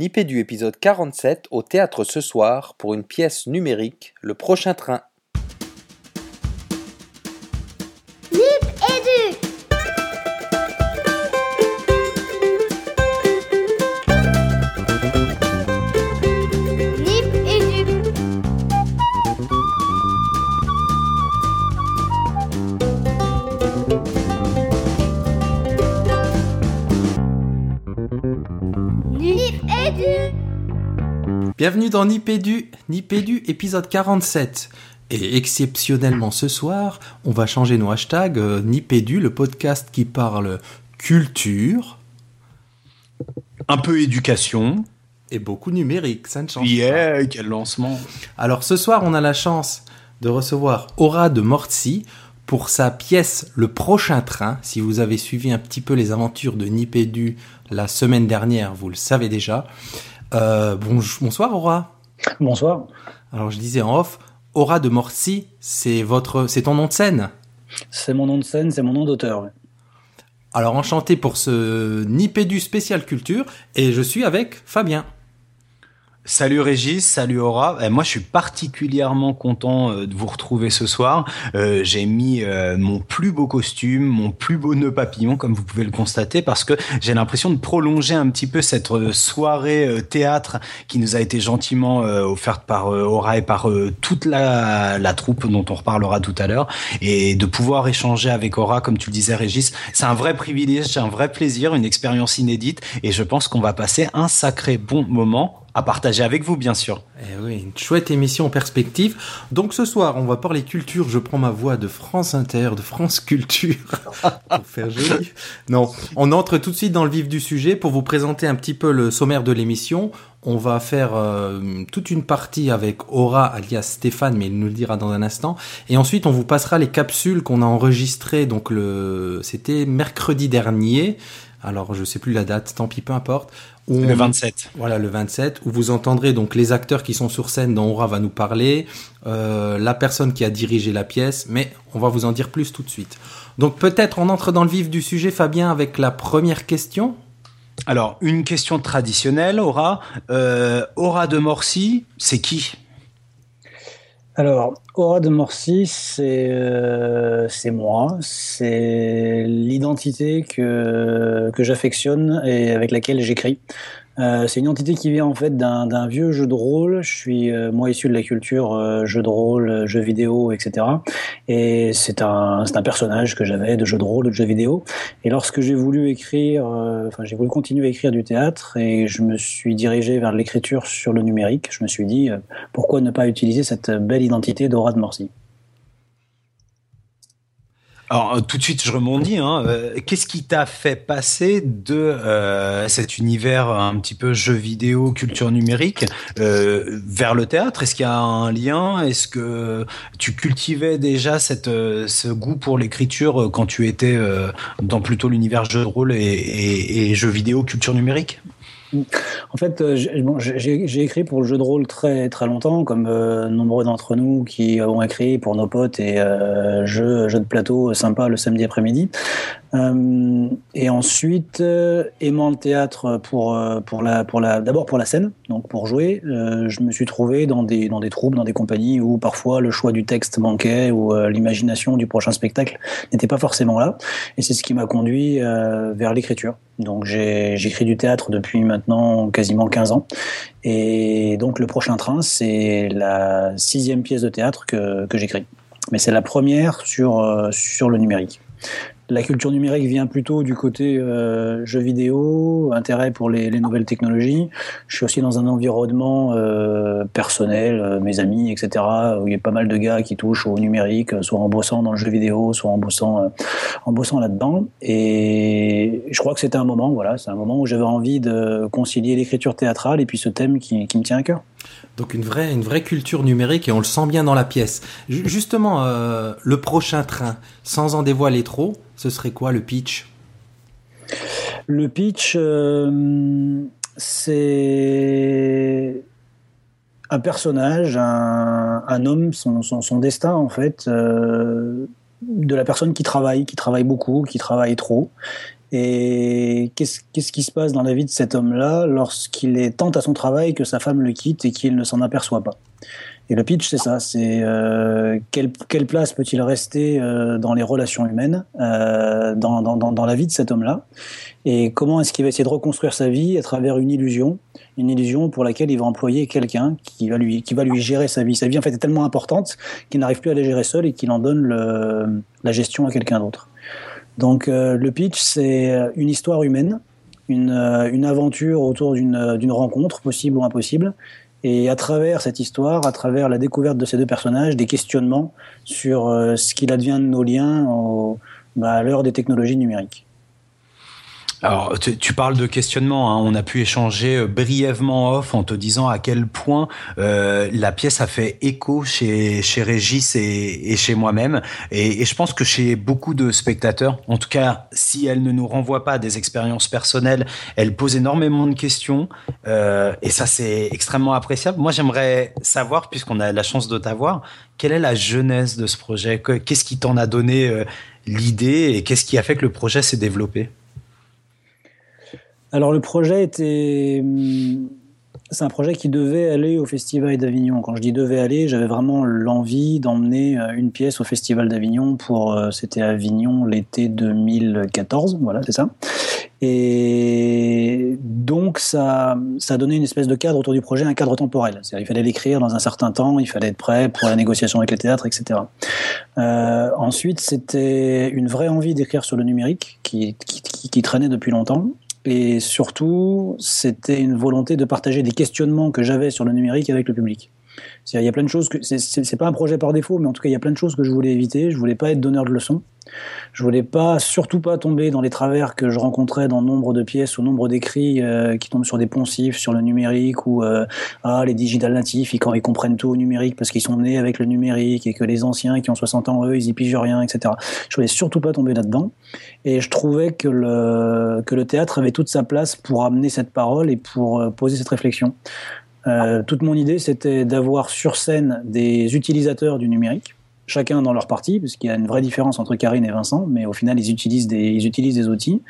Nipédu épisode 47 au théâtre ce soir pour une pièce numérique, Le prochain train. Bienvenue dans Nipédu, Nipédu épisode 47. Et exceptionnellement ce soir, on va changer nos hashtags. euh, Nipédu, le podcast qui parle culture un peu éducation. et beaucoup numérique, ça ne change pas. Yeah, quel lancement. Alors ce soir, on a la chance de recevoir Aura de Mortsi pour sa pièce Le prochain train. Si vous avez suivi un petit peu les aventures de Nipédu la semaine dernière, vous le savez déjà. Euh, bonsoir Aura. Bonsoir. Alors je disais en off, Aura de Mortsi, c'est votre, c'est ton nom de scène? C'est mon nom de scène, c'est mon nom d'auteur. ouais. Alors enchanté pour ce Nipédu spécial culture et je suis avec Fabien. Salut Régis, salut Aura. Eh, moi, je suis particulièrement content euh, de vous retrouver ce soir. Euh, J'ai mis euh, mon plus beau costume, mon plus beau nœud papillon, comme vous pouvez le constater, parce que j'ai l'impression de prolonger un petit peu cette euh, soirée euh, théâtre qui nous a été gentiment offerte par Aura et par toute la, la troupe dont on reparlera tout à l'heure, et de pouvoir échanger avec Aura, comme tu le disais Régis, c'est un vrai privilège, c'est un vrai plaisir, une expérience inédite, et je pense qu'on va passer un sacré bon moment à partager avec vous, bien sûr. Eh oui, une chouette émission en perspective. Donc ce soir, on va parler culture. Je prends ma voix de France Inter, de France Culture, pour faire joli. Non, on entre tout de suite dans le vif du sujet pour vous présenter un petit peu le sommaire de l'émission. On va faire euh, toute une partie avec Aura, alias Stéphane, mais il nous le dira dans un instant. Et ensuite, on vous passera les capsules qu'on a enregistrées. Donc c'était mercredi dernier. Alors je sais plus la date, tant pis, peu importe. Où Le on- 27. voilà, le 27, où vous entendrez donc les acteurs qui sont sur scène dont Aura va nous parler, euh, la personne qui a dirigé la pièce, mais on va vous en dire plus tout de suite. Donc peut-être on entre dans le vif du sujet, Fabien, avec la première question. Alors, une question traditionnelle, Aura. Euh, Aura de Morcy, c'est qui? Alors, Aura de Morcy, c'est euh, moi, c'est l'identité que j'affectionne et avec laquelle j'écris. Euh, c'est une identité qui vient en fait d'un vieux jeu de rôle. Je suis euh, moi issu de la culture euh, jeu de rôle, euh, jeux vidéo, etc. Et c'est un un personnage que j'avais de jeu de rôle, de jeux vidéo. Et lorsque j'ai voulu écrire, euh, enfin j'ai voulu continuer à écrire du théâtre et je me suis dirigé vers l'écriture sur le numérique, je me suis dit pourquoi ne pas utiliser cette belle identité d'Aura de Morcy Alors, euh, tout de suite, je rebondis. Hein. Euh, Qu'est-ce qui t'a fait passer de euh, cet univers un petit peu jeu vidéo, culture numérique, vers le théâtre? Est-ce qu'il y a un lien? Est-ce que tu cultivais déjà cette, ce goût pour l'écriture quand tu étais dans plutôt l'univers jeu de rôle et, et, et jeux vidéo, culture numérique? En fait, euh, j'ai écrit pour le jeu de rôle très très longtemps, comme euh, nombreux d'entre nous qui ont écrit pour nos potes et euh, jeux, jeux de plateau sympa le samedi après-midi. Euh, et ensuite, euh, aimant le théâtre pour euh, pour la pour la d'abord pour la scène, donc pour jouer, je me suis trouvé dans des dans des troupes, dans des compagnies où parfois le choix du texte manquait ou l'imagination du prochain spectacle n'était pas forcément là. Et c'est ce qui m'a conduit vers l'écriture. Donc j'écris du théâtre depuis maintenant quasiment 15 ans. Et donc le prochain train, c'est la sixième pièce de théâtre que, que j'écris. Mais c'est la première sur, sur le numérique. La culture numérique vient plutôt du côté euh, jeux vidéo, intérêt pour les, les nouvelles technologies. Je suis aussi dans un environnement euh, personnel, euh, mes amis, etc., où il y a pas mal de gars qui touchent au numérique, soit en bossant dans le jeu vidéo, soit en bossant, là-dedans. Et je crois que c'était un moment, voilà, c'est un moment où j'avais envie de concilier l'écriture théâtrale et puis ce thème qui, me tient à cœur. Donc une vraie, culture numérique et on le sent bien dans la pièce. Ju- justement, le prochain train, sans en dévoiler trop, ce serait quoi le pitch? Le pitch, euh, c'est un personnage, un, homme, son, destin en fait, euh, de la personne qui travaille, qui travaille beaucoup, qui travaille trop, Et qu'est-ce qui se passe dans la vie de cet homme-là lorsqu'il est tant à son travail que sa femme le quitte et qu'il ne s'en aperçoit pas? Et le pitch, c'est ça, c'est euh, quelle, quelle place peut-il rester euh, dans les relations humaines, euh, dans, dans, dans, la vie de cet homme-là? Et comment est-ce qu'il va essayer de reconstruire sa vie à travers une illusion? Une illusion pour laquelle il va employer quelqu'un qui va lui qui va lui gérer sa vie. Sa vie en fait est tellement importante qu'il n'arrive plus à la gérer seul et qu'il en donne le, la gestion à quelqu'un d'autre. Donc le pitch c'est une histoire humaine, une, une aventure autour d'une rencontre possible ou impossible. Et à travers cette histoire, à travers la découverte de ces deux personnages, des questionnements sur euh, ce qu'il advient de nos liens au, bah, à l'heure des technologies numériques. Alors, tu, parles de questionnement. Hein. On a pu échanger euh, brièvement off en te disant à quel point euh, la pièce a fait écho chez, chez Régis et, chez moi-même. Et, je pense que chez beaucoup de spectateurs, en tout cas, si elle ne nous renvoie pas à des expériences personnelles, elle pose énormément de questions. Euh, et ça, c'est extrêmement appréciable. Moi, j'aimerais savoir, puisqu'on a la chance de t'avoir, quelle est la genèse de ce projet? Qu'est-ce qui t'en a donné l'idée et qu'est-ce qui a fait que le projet s'est développé? Alors le projet était, hum, c'est un projet qui devait aller au Festival d'Avignon. Quand je dis devait aller, j'avais vraiment l'envie d'emmener euh, une pièce au Festival d'Avignon pour, euh, c'était Avignon l'été 2014, voilà, c'est ça. Et donc ça, donné une espèce de cadre autour du projet, un cadre temporel. Il fallait l'écrire dans un certain temps, il fallait être prêt pour la négociation avec les théâtres, etc. Euh, ensuite, c'était une vraie envie d'écrire sur le numérique qui traînait depuis longtemps. Et surtout, c'était une volonté de partager des questionnements que j'avais sur le numérique avec le public. Il y a plein de choses c'est pas un projet par défaut, mais en tout cas il y a plein de choses que je voulais éviter. Je voulais pas être donneur de leçons. Je voulais pas, surtout pas tomber dans les travers que je rencontrais dans nombre de pièces ou nombre d'écrits euh, qui tombent sur des poncifs, sur le numérique ou euh, ah les digital natifs, ils, comprennent tout au numérique parce qu'ils sont nés avec le numérique et que les anciens qui ont 60 ans eux ils y pigent rien, etc. Je voulais surtout pas tomber là-dedans et je trouvais que le que le théâtre avait toute sa place pour amener cette parole et pour euh, poser cette réflexion. Euh, toute mon idée, c'était d'avoir sur scène des utilisateurs du numérique, chacun dans leur partie, parce qu'il y a une vraie différence entre Karine et Vincent, mais au final, ils utilisent des, ils utilisent des outils,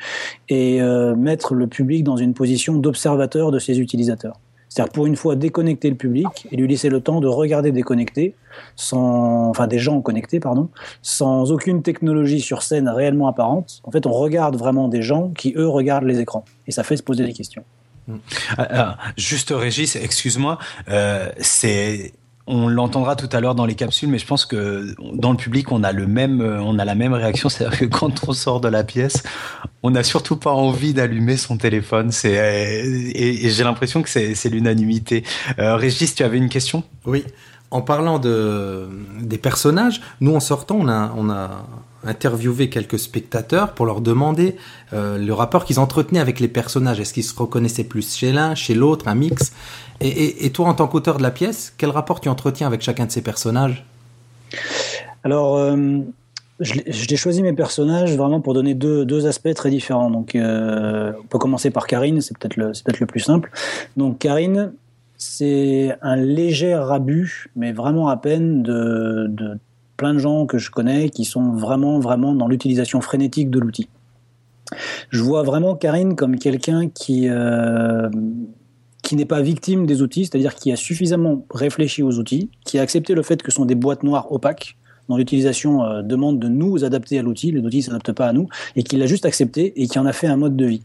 et euh, mettre le public dans une position d'observateur de ces utilisateurs. C'est-à-dire pour une fois déconnecter le public et lui laisser le temps de regarder déconnecté, sans, enfin des gens connectés, pardon, sans aucune technologie sur scène réellement apparente. En fait, on regarde vraiment des gens qui eux regardent les écrans, et ça fait se poser des questions. Ah, ah, juste Régis, excuse-moi, euh, c'est on l'entendra tout à l'heure dans les capsules, mais je pense que dans le public, on a le même, on a la même réaction, c'est-à-dire que quand on sort de la pièce, on n'a surtout pas envie d'allumer son téléphone. C'est et, et j'ai l'impression que c'est l'unanimité. Euh, Régis, tu avais une question? Oui. En parlant de des personnages, nous en sortant, on a on a interviewé quelques spectateurs pour leur demander euh, le rapport qu'ils entretenaient avec les personnages. Est-ce qu'ils se reconnaissaient plus chez l'un, chez l'autre, un mix? Et, toi, en tant qu'auteur de la pièce, quel rapport tu entretiens avec chacun de ces personnages? Alors, euh, j'ai choisi mes personnages vraiment pour donner deux, deux aspects très différents. Donc, euh, on peut commencer par Karine, c'est peut-être le, peut le plus simple. Donc, Karine, c'est un léger rabut, mais vraiment à peine de, de plein de gens que je connais qui sont vraiment, vraiment dans l'utilisation frénétique de l'outil. Je vois vraiment Karine comme quelqu'un qui, euh, qui n'est pas victime des outils, c'est-à-dire qui a suffisamment réfléchi aux outils, qui a accepté le fait que ce sont des boîtes noires opaques, dont l'utilisation euh, demande de nous adapter à l'outil, l'outil ne s'adapte pas à nous, et qui l'a juste accepté et qui en a fait un mode de vie.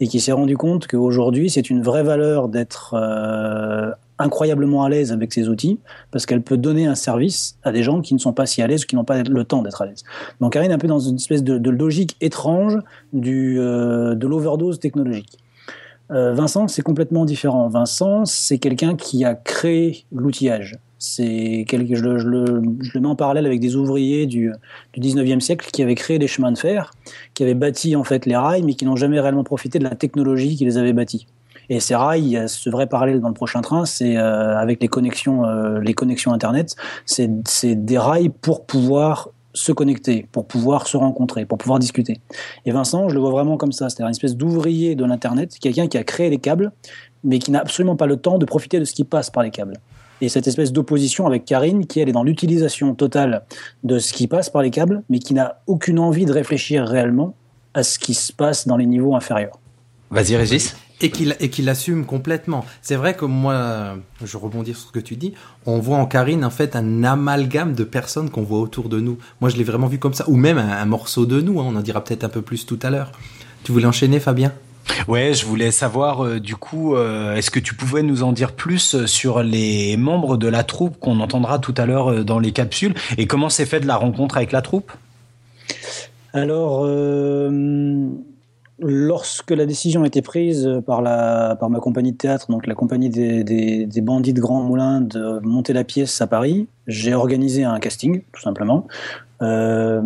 Et qui s'est rendu compte qu'aujourd'hui, c'est une vraie valeur d'être euh, incroyablement à l'aise avec ces outils parce qu'elle peut donner un service à des gens qui ne sont pas si à l'aise ou qui n'ont pas le temps d'être à l'aise. Donc Karine est un peu dans une espèce de, logique étrange euh, de l'overdose technologique. Euh, Vincent, c'est complètement différent. Vincent, c'est quelqu'un qui a créé l'outillage. C'est quelque, je le mets en parallèle avec des ouvriers du, du 19e siècle qui avaient créé des chemins de fer, qui avaient bâti en fait les rails, mais qui n'ont jamais réellement profité de la technologie qui les avait bâtis. Et ces rails, il y a ce vrai parallèle dans le prochain train, c'est euh, avec les connexions, euh, les connexions internet, c'est des rails pour pouvoir se connecter, pour pouvoir se rencontrer, pour pouvoir discuter. Et Vincent, je le vois vraiment comme ça, c'est-à-dire une espèce d'ouvrier de l'internet, quelqu'un qui a créé les câbles, mais qui n'a absolument pas le temps de profiter de ce qui passe par les câbles. Et cette espèce d'opposition avec Karine, qui elle est dans l'utilisation totale de ce qui passe par les câbles, mais qui n'a aucune envie de réfléchir réellement à ce qui se passe dans les niveaux inférieurs. Vas-y, Régis. Et qu'il et qu'il assume complètement. C'est vrai que moi, je rebondis sur ce que tu dis. On voit en Karine en fait un amalgame de personnes qu'on voit autour de nous. Moi, je l'ai vraiment vu comme ça, ou même un, un morceau de nous. hein. on en dira peut-être un peu plus tout à l'heure. Tu voulais enchaîner, Fabien? Ouais, je voulais savoir euh, du coup, euh, est-ce que tu pouvais nous en dire plus euh, sur les membres de la troupe qu'on entendra tout à l'heure euh, dans les capsules et comment s'est faite la rencontre avec la troupe? Alors, euh, lorsque la décision a été prise par, la, par ma compagnie de théâtre, donc la compagnie des, des, des bandits de Grand Moulin, de monter la pièce à Paris, j'ai organisé un casting, tout simplement. Euh,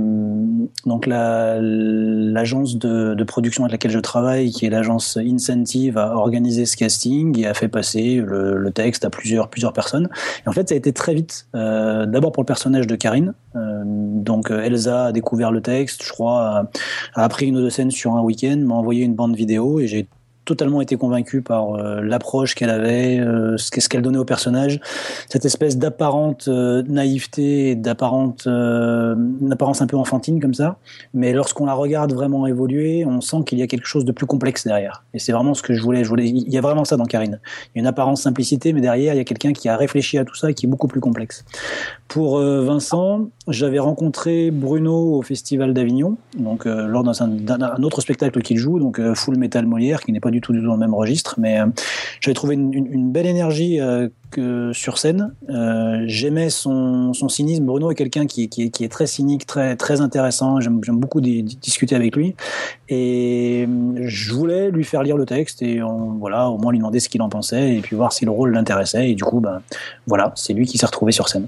donc la- l'agence de, de production avec laquelle je travaille, qui est l'agence Incentive, a organisé ce casting et a fait passer le, le texte à plusieurs plusieurs personnes. Et en fait, ça a été très vite. Euh, D'abord pour le personnage de Karine. Euh, donc euh, Elsa a découvert le texte, je crois, a, a appris une ou deux scènes sur un week-end, m'a envoyé une bande vidéo et j'ai totalement été convaincu par euh, l'approche qu'elle avait, euh, ce qu'elle donnait au personnage, cette espèce d'apparente euh, naïveté, et d'apparente euh, apparence un peu enfantine comme ça. Mais lorsqu'on la regarde vraiment évoluer, on sent qu'il y a quelque chose de plus complexe derrière. Et c'est vraiment ce que je voulais. Je voulais. Il y a vraiment ça dans Karine. Il y a une apparence simplicité, mais derrière il y a quelqu'un qui a réfléchi à tout ça et qui est beaucoup plus complexe. Pour Vincent, j'avais rencontré Bruno au Festival d'Avignon, donc euh, lors d'un autre spectacle qu'il joue, donc euh, Full Metal Molière, qui n'est pas du tout, du tout dans le même registre, mais euh, j'avais trouvé une, une- une belle énergie euh, que, sur scène. Euh, J'aimais son, son cynisme. Bruno est quelqu'un qui, qui, qui est très cynique, très, très intéressant. J'aime beaucoup di- di- discuter avec lui. Et je voulais lui faire lire le texte et on, voilà, au moins lui demander ce qu'il en pensait et puis voir si le rôle l'intéressait. Et du coup, ben, voilà, c'est lui qui s'est retrouvé sur scène.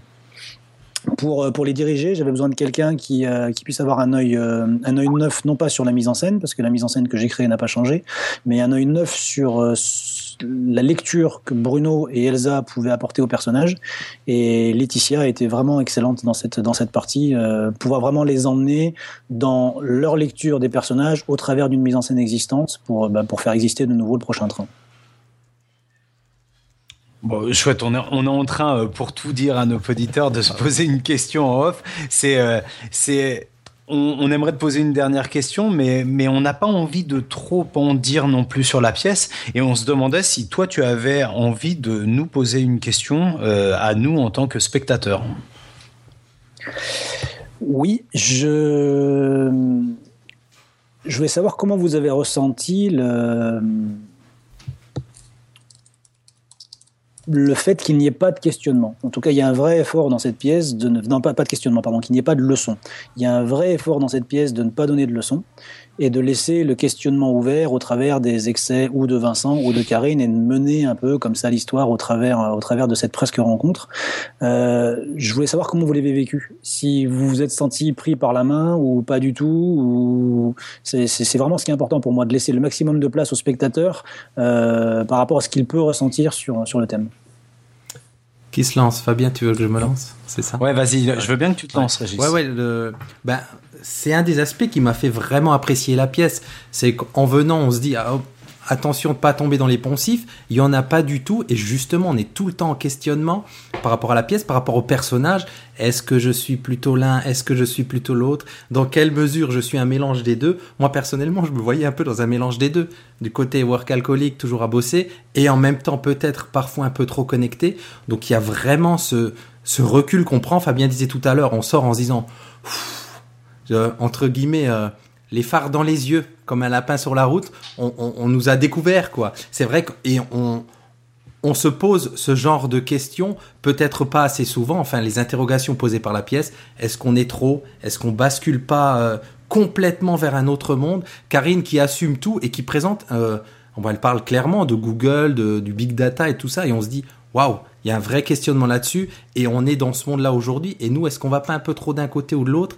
Pour, euh, pour les diriger, j'avais besoin de quelqu'un qui, euh, qui puisse avoir un œil, euh, un œil neuf, non pas sur la mise en scène, parce que la mise en scène que j'ai créée n'a pas changé, mais un œil neuf sur euh, la lecture que Bruno et Elsa pouvaient apporter au personnage. Et Laetitia était vraiment excellente dans cette, dans cette partie, euh, pouvoir vraiment les emmener dans leur lecture des personnages au travers d'une mise en scène existante pour, bah, pour faire exister de nouveau le prochain train. Bon, chouette, on est, on est en train, euh, pour tout dire à nos auditeurs, de se poser une question en off. C'est, euh, c'est, on, on aimerait te poser une dernière question, mais, mais on n'a pas envie de trop en dire non plus sur la pièce. Et on se demandait si toi, tu avais envie de nous poser une question euh, à nous en tant que spectateurs. Oui, je, je voulais savoir comment vous avez ressenti le, le fait qu'il n'y ait pas de questionnement. En tout cas, il y a un vrai effort dans cette pièce de ne, non pas, pas de questionnement, pardon, qu'il n'y ait pas de leçon. Il y a un vrai effort dans cette pièce de ne pas donner de leçon et de laisser le questionnement ouvert au travers des excès ou de Vincent ou de Karine et de mener un peu comme ça l'histoire au travers, au travers de cette presque rencontre. Euh, je voulais savoir comment vous l'avez vécu. Si vous vous êtes senti pris par la main ou pas du tout. Ou c'est, vraiment ce qui est important pour moi de laisser le maximum de place au spectateur euh, par rapport à ce qu'il peut ressentir sur, sur le thème. Qui se lance? Fabien, tu veux que je me lance? C'est ça? Ouais, vas-y, je veux bien que tu te lances, Régis. Ouais, ouais. Le... Ben, c'est un des aspects qui m'a fait vraiment apprécier la pièce. C'est qu'en venant, on se dit ah, oh, attention de pas tomber dans les poncifs. Il y en a pas du tout. Et justement, on est tout le temps en questionnement par rapport à la pièce, par rapport au personnage. Est-ce que je suis plutôt l'un? Est-ce que je suis plutôt l'autre? Dans quelle mesure je suis un mélange des deux? Moi, personnellement, je me voyais un peu dans un mélange des deux. Du côté work alcoolique, toujours à bosser, et en même temps peut-être parfois un peu trop connecté. Donc il y a vraiment ce, recul qu'on prend. Fabien disait tout à l'heure, on sort en se disant entre guillemets, euh, les phares dans les yeux, comme un lapin sur la route, on, on, nous a découvert, quoi. C'est vrai et on, on se pose ce genre de questions, peut-être pas assez souvent, enfin, les interrogations posées par la pièce, est-ce qu'on est trop, est-ce qu'on bascule pas euh, complètement vers un autre monde? Karine qui assume tout et qui présente, euh, elle parle clairement de Google, de, du big data et tout ça, et on se dit, waouh, il y a un vrai questionnement là-dessus, et on est dans ce monde-là aujourd'hui, et nous, est-ce qu'on va pas un peu trop d'un côté ou de l'autre?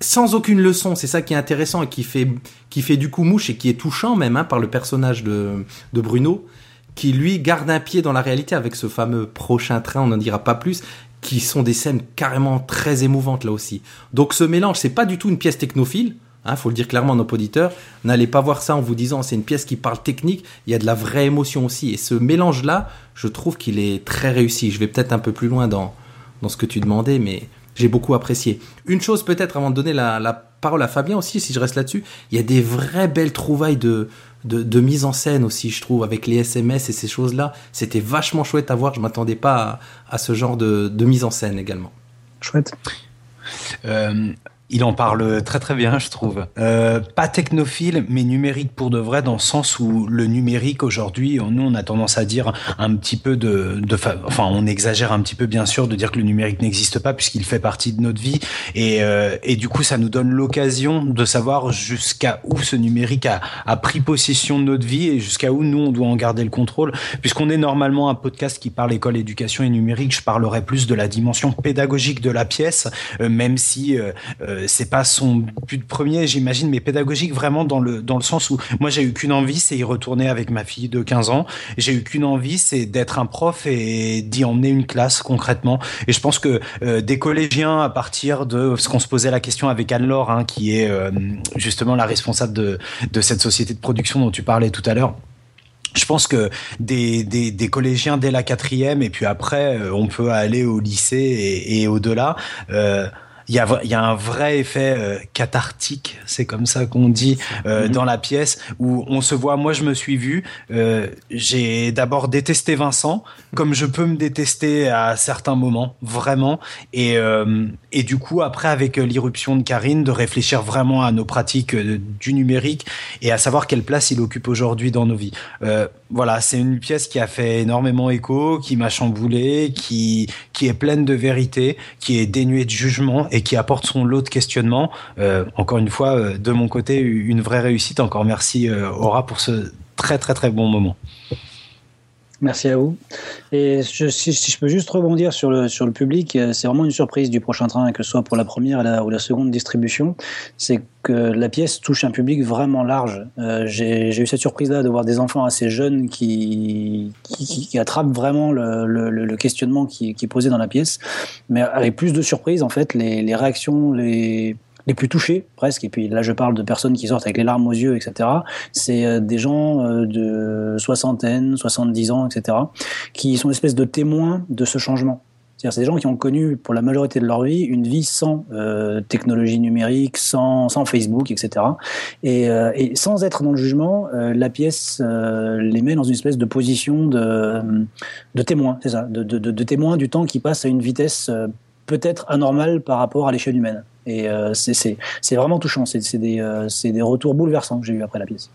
Sans aucune leçon, c'est ça qui est intéressant et qui fait, qui fait du coup mouche et qui est touchant même hein, par le personnage de, de Bruno, qui lui garde un pied dans la réalité avec ce fameux prochain train, on n'en dira pas plus, qui sont des scènes carrément très émouvantes là aussi. Donc ce mélange, c'est pas du tout une pièce technophile, hein, faut le dire clairement à nos auditeurs, n'allez pas voir ça en vous disant c'est une pièce qui parle technique, il y a de la vraie émotion aussi, et ce mélange-là, je trouve qu'il est très réussi. Je vais peut-être un peu plus loin dans, dans ce que tu demandais, mais j'ai beaucoup apprécié. Une chose peut-être avant de donner la, la parole à Fabien aussi, si je reste là-dessus, il y a des vraies belles trouvailles de, de, de, mise en scène aussi, je trouve, avec les SMS et ces choses-là. C'était vachement chouette à voir. Je m'attendais pas à, à, ce genre de, de mise en scène également. Chouette. Euh, il en parle très très bien, je trouve. Euh, pas technophile, mais numérique pour de vrai, dans le sens où le numérique aujourd'hui, nous on a tendance à dire un petit peu de, de enfin on exagère un petit peu bien sûr de dire que le numérique n'existe pas puisqu'il fait partie de notre vie et, euh, et du coup ça nous donne l'occasion de savoir jusqu'à où ce numérique a, a pris possession de notre vie et jusqu'à où nous on doit en garder le contrôle. Puisqu'on est normalement un podcast qui parle école, éducation et numérique, je parlerai plus de la dimension pédagogique de la pièce, euh, même si euh, c'est pas son but premier, j'imagine, mais pédagogique vraiment dans le dans le sens où moi j'ai eu qu'une envie, c'est y retourner avec ma fille de 15 ans. J'ai eu qu'une envie, c'est d'être un prof et d'y emmener une classe concrètement. Et je pense que euh, des collégiens, à partir de ce qu'on se posait la question avec Anne-Laure, hein, qui est euh, justement la responsable de de cette société de production dont tu parlais tout à l'heure je pense que des, des, collégiens dès la quatrième et puis après euh, on peut aller au lycée et, au-delà. Euh, il y a, y a un vrai effet euh, cathartique, c'est comme ça qu'on dit euh, mmh. dans la pièce où on se voit. Moi, je me suis vu. Euh, j'ai d'abord détesté Vincent, comme je peux me détester à certains moments, vraiment. Et et du coup, après, avec l'irruption de Karine, de réfléchir vraiment à nos pratiques du numérique et à savoir quelle place il occupe aujourd'hui dans nos vies. voilà, c'est une pièce qui a fait énormément écho, qui m'a chamboulé, qui qui est pleine de vérité, qui est dénuée de jugement et qui apporte son lot de questionnements. Euh, encore une fois, euh, de mon côté, une vraie réussite. Encore merci euh, Aura pour ce très très très bon moment. Merci à vous. Et si, je peux juste rebondir sur le, sur le public, c'est vraiment une surprise du prochain train, que ce soit pour la première ou la seconde distribution. C'est que la pièce touche un public vraiment large. Euh, J'ai eu cette surprise-là de voir des enfants assez jeunes qui, qui, qui attrapent vraiment le, le, le questionnement qui, qui, est posé dans la pièce. Mais avec plus de surprise, en fait, les, les réactions, les les plus touchés presque, et puis là je parle de personnes qui sortent avec les larmes aux yeux, etc. C'est euh, des gens euh, de soixantaine, 70 ans, etc. qui sont une espèce de témoins de ce changement. C'est-à-dire c'est des gens qui ont connu pour la majorité de leur vie une vie sans euh, technologie numérique, sans, Facebook, etc. Et, sans être dans le jugement, la pièce les met dans une espèce de position de, témoin, c'est ça, de, témoin du temps qui passe à une vitesse peut-être anormale par rapport à l'échelle humaine. Et euh, c'est vraiment touchant. C'est des, euh, des, retours bouleversants que j'ai eu après la pièce.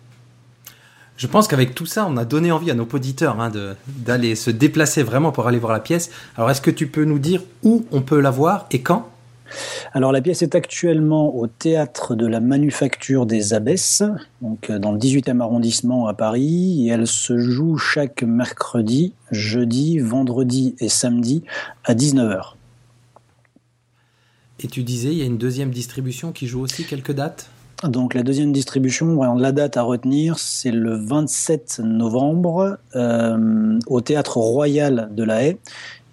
Je pense qu'avec tout ça, on a donné envie à nos auditeurs hein, d'aller se déplacer vraiment pour aller voir la pièce. Alors, est-ce que tu peux nous dire où on peut la voir et quand? Alors la pièce est actuellement au théâtre de la Manufacture des Abbesses, donc euh, dans le 18e arrondissement à Paris, et elle se joue chaque mercredi, jeudi, vendredi et samedi à 19h. Et tu disais, il y a une deuxième distribution qui joue aussi quelques dates? Donc la deuxième distribution, la date à retenir, c'est le 27 novembre euh, au Théâtre Royal de La Haye.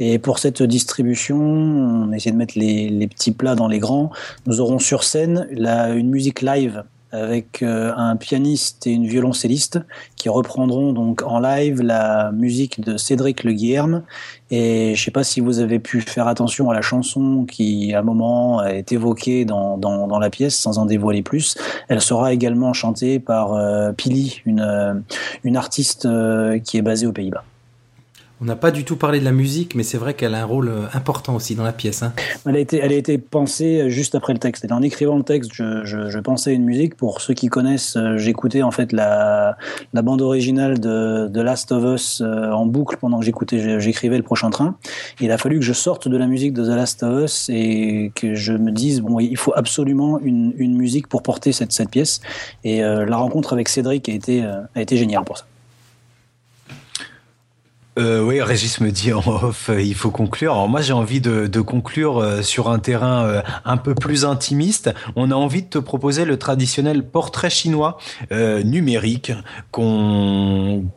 Et pour cette distribution, on essaie de mettre les, petits plats dans les grands. Nous aurons sur scène une musique live avec euh, un pianiste et une violoncelliste qui reprendront donc en live la musique de Cédric Le Guilherme. Et je sais pas si vous avez pu faire attention à la chanson qui, à un moment, est évoquée dans, dans, dans la pièce, sans en dévoiler plus. Elle sera également chantée par euh, Pili, une, euh, une artiste euh, qui est basée aux Pays-Bas. On n'a pas du tout parlé de la musique, mais c'est vrai qu'elle a un rôle euh, important aussi dans la pièce. Hein. Elle, a été, elle a été pensée juste après le texte. Et en écrivant le texte, je, je, je pensais à une musique. Pour ceux qui connaissent, euh, j'écoutais en fait la, la bande originale de, de Last of Us euh, en boucle pendant que j'écoutais, j'écrivais le prochain train. il a fallu que je sorte de la musique de The Last of Us et que je me dise bon, il faut absolument une, une musique pour porter cette, cette pièce. Et euh, la rencontre avec Cédric a été, a été géniale pour ça. Euh, oui, Régis me dit en off, euh, il faut conclure. Alors moi, j'ai envie de, conclure euh, sur un terrain euh, un peu plus intimiste. On a envie de te proposer le traditionnel portrait chinois numérique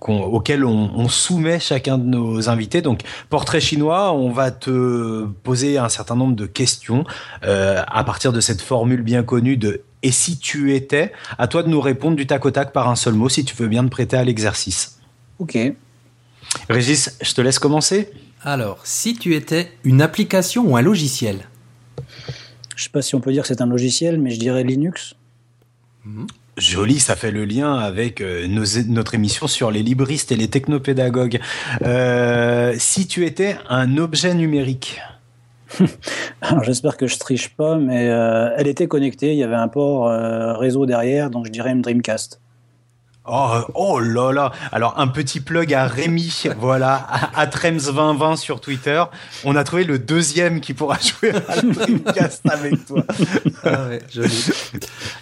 auquel on, on, soumet chacun de nos invités. Donc, portrait chinois, on va te poser un certain nombre de questions à partir de cette formule bien connue de et si tu étais, à toi de nous répondre du tac au tac par un seul mot, si tu veux bien te prêter à l'exercice. Ok. Régis, je te laisse commencer. Alors, si tu étais une application ou un logiciel Je sais pas si on peut dire que c'est un logiciel, mais je dirais Linux. Joli, ça fait le lien avec euh, nos- notre émission sur les libristes et les technopédagogues. Euh, si tu étais un objet numérique, Alors, J'espère que je triche pas, mais euh, elle était connectée. Il y avait un port euh, réseau derrière, donc je dirais une Dreamcast. Oh, oh là là Alors un petit plug à Rémi, voilà, à, à Trems2020 sur Twitter. On a trouvé le deuxième qui pourra jouer à la Dreamcast avec toi. Ah ouais, joli.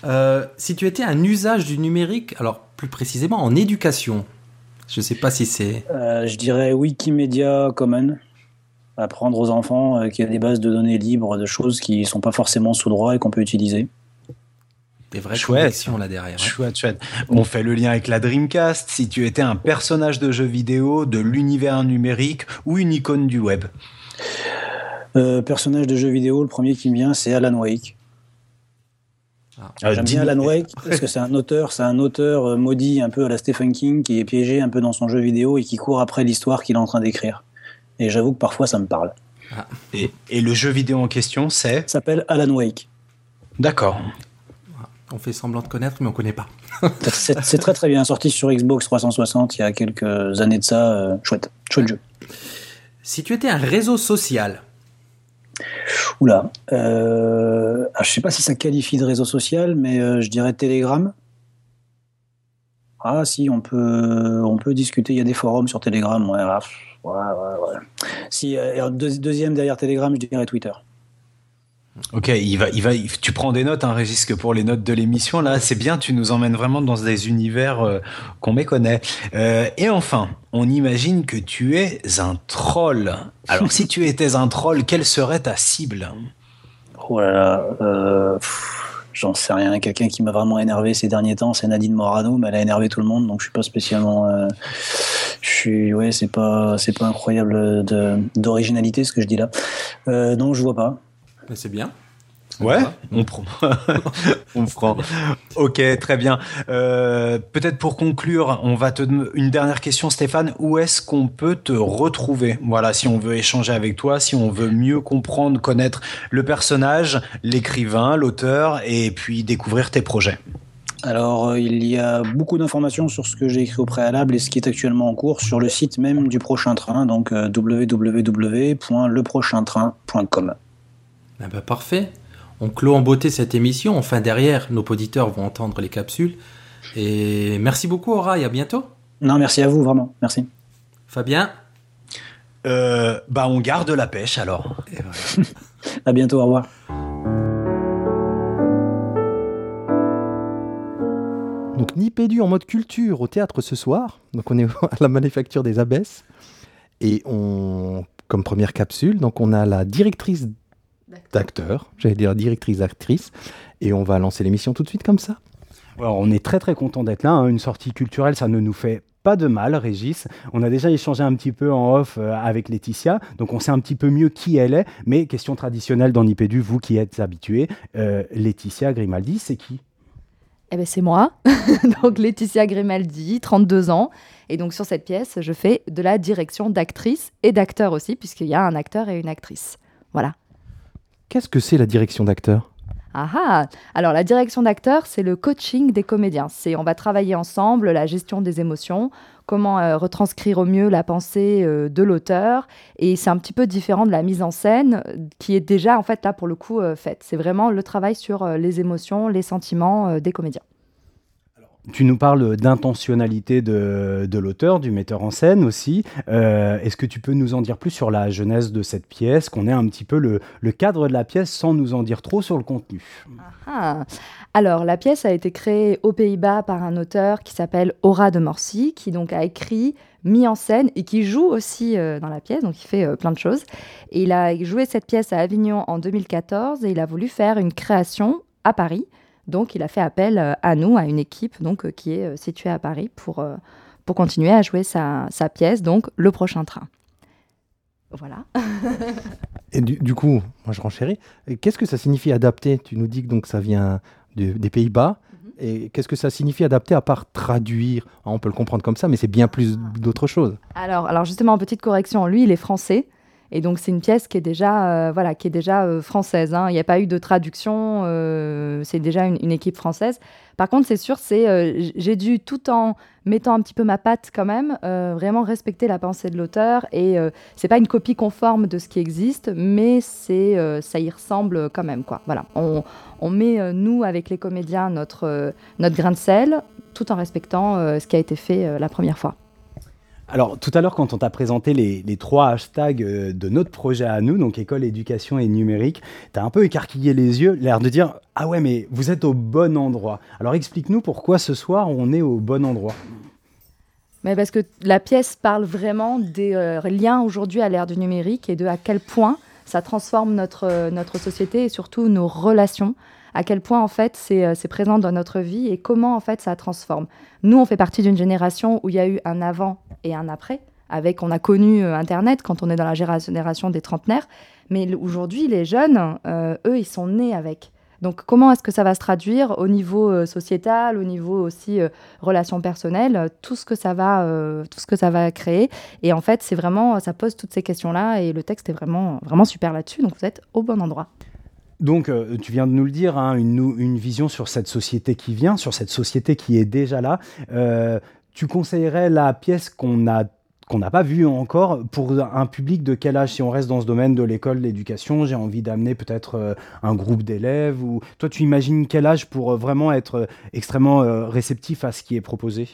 Euh, si tu étais un usage du numérique, alors plus précisément en éducation, je sais pas si c'est. Euh, je dirais Wikimedia Common. Apprendre aux enfants euh, qu'il y a des bases de données libres de choses qui sont pas forcément sous droit et qu'on peut utiliser. Des vraies Chouette. connexions là derrière. hein. Chouette, chouette. On fait le lien avec la Dreamcast. Si tu étais un personnage de jeu vidéo, de l'univers numérique ou une icône du web. Euh, personnage de jeu vidéo, le premier qui me vient, c'est Alan Wake. Euh, J'aime dis-nous- bien Alan Wake parce que c'est un auteur, c'est un auteur euh, maudit un peu à la Stephen King qui est piégé un peu dans son jeu vidéo et qui court après l'histoire qu'il est en train d'écrire. Et j'avoue que parfois ça me parle. Et, et le jeu vidéo en question, c'est Ça s'appelle Alan Wake. D'accord. On fait semblant de connaître, mais on connaît pas. C'est très très bien sorti sur Xbox 360 il y a quelques années de ça. euh, chouette, chouette jeu. Si tu étais un réseau social, Oula, euh, ah, je sais pas si ça qualifie de réseau social, mais euh, je dirais Telegram. Ah si, on peut, on peut discuter. Il y a des forums sur Telegram. Ouais, ah, ouais, ouais, ouais. Si euh, deuxième derrière Telegram, je dirais Twitter. Ok, il va, il va, il- tu prends des notes, hein, Régis, que pour les notes de l'émission, là, c'est bien, tu nous emmènes vraiment dans des univers euh, qu'on méconnaît. Euh, et enfin, on imagine que tu es un troll. Alors, si tu étais un troll, quelle serait ta cible? Oh là là, euh, j'en sais rien. Quelqu'un qui m'a vraiment énervé ces derniers temps, c'est Nadine Morano, mais elle a énervé tout le monde, donc je suis pas spécialement. je suis, ouais, c'est pas, c'est pas incroyable d'originalité ce que je dis là. Non, je vois pas. Mais c'est bien. Ouais, on prend. on prend. Ok, très bien. Euh, Peut-être pour conclure, on va te une dernière question, Stéphane. Où est-ce qu'on peut te retrouver? Voilà, si on veut échanger avec toi, si on veut mieux comprendre, connaître le personnage, l'écrivain, l'auteur, et puis découvrir tes projets. Alors, euh, il y a beaucoup d'informations sur ce que j'ai écrit au préalable et ce qui est actuellement en cours sur le site même du prochain train, donc euh, www.leprochaintrain.com. Ah bah, parfait. On clôt en beauté cette émission. Enfin, derrière, nos auditeurs vont entendre les capsules. Et merci beaucoup, Aura, et à bientôt. Non, merci à vous, vraiment. Merci. Fabien. Euh, bah, on garde la pêche alors. Et voilà. À bientôt, au revoir. Donc Nipédu en mode culture au théâtre ce soir. Donc on est à la manufacture des abbesses. Et on, comme première capsule, donc on a la directrice d'acteurs, j'allais dire directrice actrice, et on va lancer l'émission tout de suite comme ça. Alors, on est très très content d'être là. hein. Une sortie culturelle, ça ne nous fait pas de mal, Régis. On a déjà échangé un petit peu en off euh, avec Laetitia, donc on sait un petit peu mieux qui elle est. Mais question traditionnelle dans Nipédu, vous qui êtes habitués, euh, Laetitia Grimaldi, c'est qui? Eh ben c'est moi, donc Laetitia Grimaldi, 32 ans. Et donc sur cette pièce, je fais de la direction d'actrice et d'acteur aussi, puisqu'il y a un acteur et une actrice. Voilà. Qu'est-ce que c'est la direction d'acteur? Ah ah Alors la direction d'acteur, c'est le coaching des comédiens. C'est on va travailler ensemble la gestion des émotions, comment euh, retranscrire au mieux la pensée euh, de l'auteur. Et c'est un petit peu différent de la mise en scène, qui est déjà en fait là pour le coup euh, faite. C'est vraiment le travail sur les émotions, les sentiments des comédiens. Tu nous parles d'intentionnalité de, l'auteur, du metteur en scène aussi. Euh, Est-ce que tu peux nous en dire plus sur la genèse de cette pièce, qu'on ait un petit peu le, le cadre de la pièce sans nous en dire trop sur le contenu? Ah. Alors, la pièce a été créée aux Pays-Bas par un auteur qui s'appelle Aura de Morcy, qui donc a écrit, mis en scène et qui joue aussi euh, dans la pièce, donc il fait euh, plein de choses. Et il a joué cette pièce à Avignon en 2014 et il a voulu faire une création à Paris. Donc, il a fait appel euh, à nous, à une équipe donc, euh, qui est euh, située à Paris pour, pour continuer à jouer sa, sa pièce, donc Le Prochain Train. Voilà. Et du, du coup, moi je renchéris. Qu'est-ce que ça signifie adapter? Tu nous dis que donc ça vient de- des Pays-Bas. Et qu'est-ce que ça signifie adapter à part traduire? Ah, On peut le comprendre comme ça, mais c'est bien plus d'autres choses. Alors, alors justement, petite correction, lui, il est français. Et donc c'est une pièce qui est déjà, voilà, qui est déjà française. hein. Il n'y a pas eu de traduction, c'est déjà une, une équipe française. Par contre, c'est sûr, c'est j'ai dû tout en mettant un petit peu ma patte quand même, vraiment respecter la pensée de l'auteur. Et c'est pas une copie conforme de ce qui existe, mais c'est ça y ressemble quand même, quoi. Voilà, on, on met nous avec les comédiens notre notre grain de sel, tout en respectant ce qui a été fait la première fois. Alors, tout à l'heure, quand on t'a présenté les, trois hashtags euh, de notre projet à nous, donc école, éducation et numérique, tu as un peu écarquillé les yeux, l'air de dire Ah ouais, mais vous êtes au bon endroit. Alors, explique-nous pourquoi ce soir on est au bon endroit. Mais parce que la pièce parle vraiment des euh, liens aujourd'hui à l'ère du numérique et de à quel point ça transforme notre, euh, notre société et surtout nos relations à quel point en fait c'est c'est présent dans notre vie et comment en fait ça transforme. Nous, on fait partie d'une génération où il y a eu un avant et un après. Avec, on a connu euh, Internet quand on est dans la génération des trentenaires, mais aujourd'hui, les jeunes, euh, eux, ils sont nés avec. Donc, comment est-ce que ça va se traduire au niveau euh, sociétal, au niveau aussi euh, relations personnelles, euh, tout ce que ça va, euh, tout ce que ça va créer? Et en fait, c'est vraiment, ça pose toutes ces questions-là, et le texte est vraiment, vraiment super là-dessus. Donc, vous êtes au bon endroit. Donc, euh, tu viens de nous le dire, hein, une, vision sur cette société qui vient, sur cette société qui est déjà là. Euh, tu conseillerais la pièce qu'on a qu'on n'a pas vue encore pour un public de quel âge? Si on reste dans ce domaine de l'école, de l'éducation, j'ai envie d'amener peut-être euh, un groupe d'élèves. Ou toi, tu imagines quel âge pour vraiment être extrêmement réceptif à ce qui est proposé?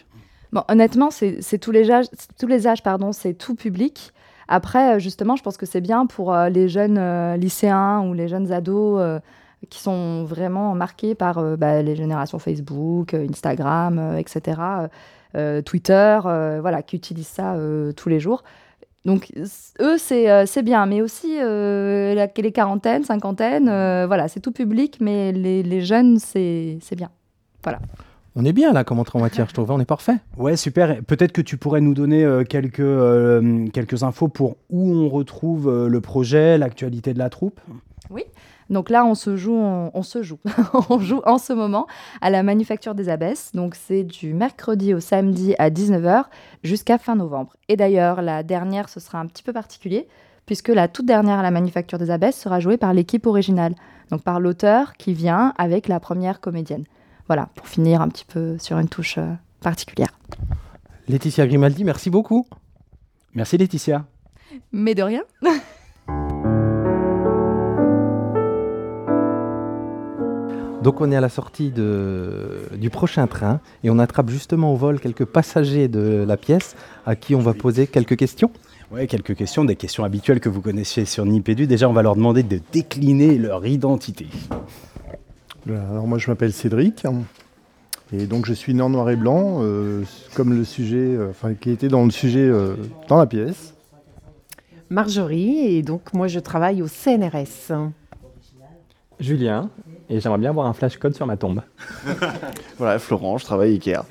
Bon, honnêtement, c'est c'est tous les âges, tous les âges, pardon, c'est tout public. Après, euh, justement, je pense que c'est bien pour euh, les jeunes euh, lycéens ou les jeunes ados qui sont vraiment marqués par bah, les générations Facebook, Instagram, etc., Twitter, voilà, qui utilisent ça tous les jours. Donc, eux, c'est bien, mais aussi les quarantaines, cinquantaines, voilà, c'est tout public, mais les, les jeunes, c'est bien. On est bien là comme entrée en matière, je trouve. On est parfait. Ouais, super. Peut-être que tu pourrais nous donner euh, quelques, euh, quelques infos pour où on retrouve euh, le projet, l'actualité de la troupe. Donc là, on se joue, on, on se joue, on joue en ce moment à la Manufacture des Abbesses. Donc c'est du mercredi au samedi à 19h jusqu'à fin novembre. Et d'ailleurs, la dernière, ce sera un petit peu particulier puisque la toute dernière à la Manufacture des Abbesses sera jouée par l'équipe originale, donc par l'auteur qui vient avec la première comédienne. Voilà, pour finir un petit peu sur une touche euh, particulière. Laetitia Grimaldi, merci beaucoup. Merci Laetitia. Mais de rien. Donc on est à la sortie de, du prochain train et on attrape justement au vol quelques passagers de la pièce à qui on va poser quelques questions. Ouais, quelques questions, des questions habituelles que vous connaissiez sur Nipédu. Déjà, on va leur demander de décliner leur identité. Alors moi je m'appelle Cédric et donc je suis né en noir et blanc euh, comme le sujet, euh, enfin qui était dans le sujet euh, dans la pièce. Marjorie, et donc moi je travaille au CNRS. Julien, et j'aimerais bien avoir un flashcode sur ma tombe. Voilà, Florent, je travaille Ikea.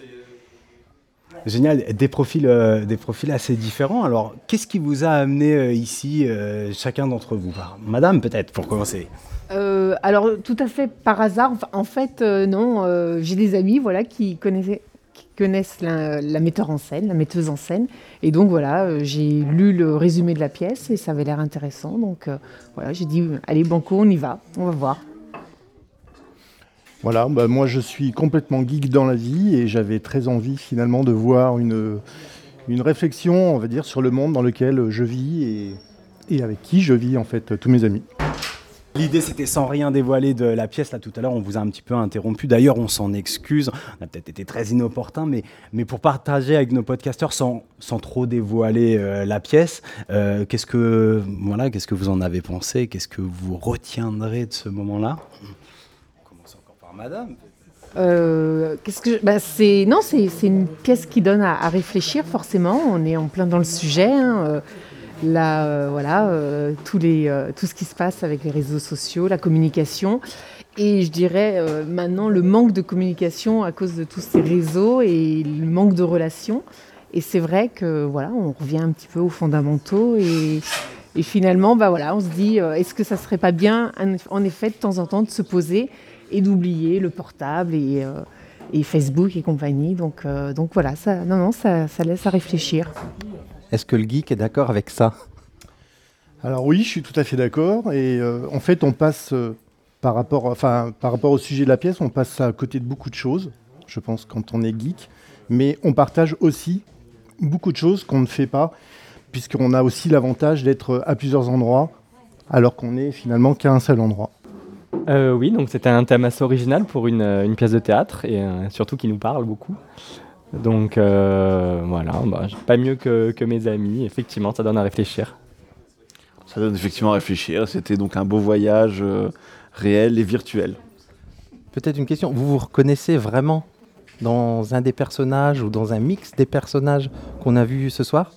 Génial, des profils, euh, des profils assez différents. Alors, qu'est-ce qui vous a amené euh, ici, euh, chacun d'entre vous? Madame, peut-être, pour commencer. Euh, alors tout à fait par hasard, en fait euh, non, euh, j'ai des amis voilà qui connaissent la, metteur en scène, la metteuse en scène, et donc voilà, j'ai lu le résumé de la pièce et ça avait l'air intéressant, donc voilà, j'ai dit allez banco, on y va, on va voir. Voilà, bah, moi je suis complètement geek dans la vie et j'avais très envie finalement de voir une, une réflexion, on va dire, sur le monde dans lequel je vis et, et avec qui je vis en fait, tous mes amis. L'idée, c'était sans rien dévoiler de la pièce. Là, tout à l'heure, on vous a un petit peu interrompu. D'ailleurs, on s'en excuse. On a peut-être été très inopportun, mais, mais pour partager avec nos podcasteurs sans, sans trop dévoiler euh, la pièce, euh, qu'est-ce que voilà, qu'est-ce que vous en avez pensé? Qu'est-ce que vous retiendrez de ce moment-là? On commence encore par Madame. Euh, qu'est-ce que bah, c'est non c'est une pièce qui donne à, à réfléchir forcément on est en plein dans le sujet hein, euh, là voilà euh, euh, tout ce qui se passe avec les réseaux sociaux la communication et je dirais maintenant le manque de communication à cause de tous ces réseaux et le manque de relations et c'est vrai que voilà on revient un petit peu aux fondamentaux et finalement, bah voilà, on se dit, est-ce que ça serait pas bien, en effet, de temps en temps, de se poser et d'oublier le portable et, Facebook et compagnie. Donc, donc voilà, ça, non, non, ça, ça laisse à réfléchir. Est-ce que le geek est d'accord avec ça? Alors oui, je suis tout à fait d'accord. Et euh, en fait, on passe euh, par rapport, enfin, par rapport au sujet de la pièce, on passe à côté de beaucoup de choses. Je pense quand on est geek, mais on partage aussi beaucoup de choses qu'on ne fait pas, puisqu'on a aussi l'avantage d'être à plusieurs endroits, alors qu'on est finalement qu'à un seul endroit. Euh, oui, donc c'était un thème assez original pour une, une pièce de théâtre et euh, surtout qui nous parle beaucoup. Donc euh, voilà, bah, pas mieux que, que mes amis. Effectivement, ça donne à réfléchir. Ça donne effectivement à réfléchir. C'était donc un beau voyage euh, réel et virtuel. Peut-être une question. Vous vous reconnaissez vraiment dans un des personnages ou dans un mix des personnages qu'on a vus ce soir?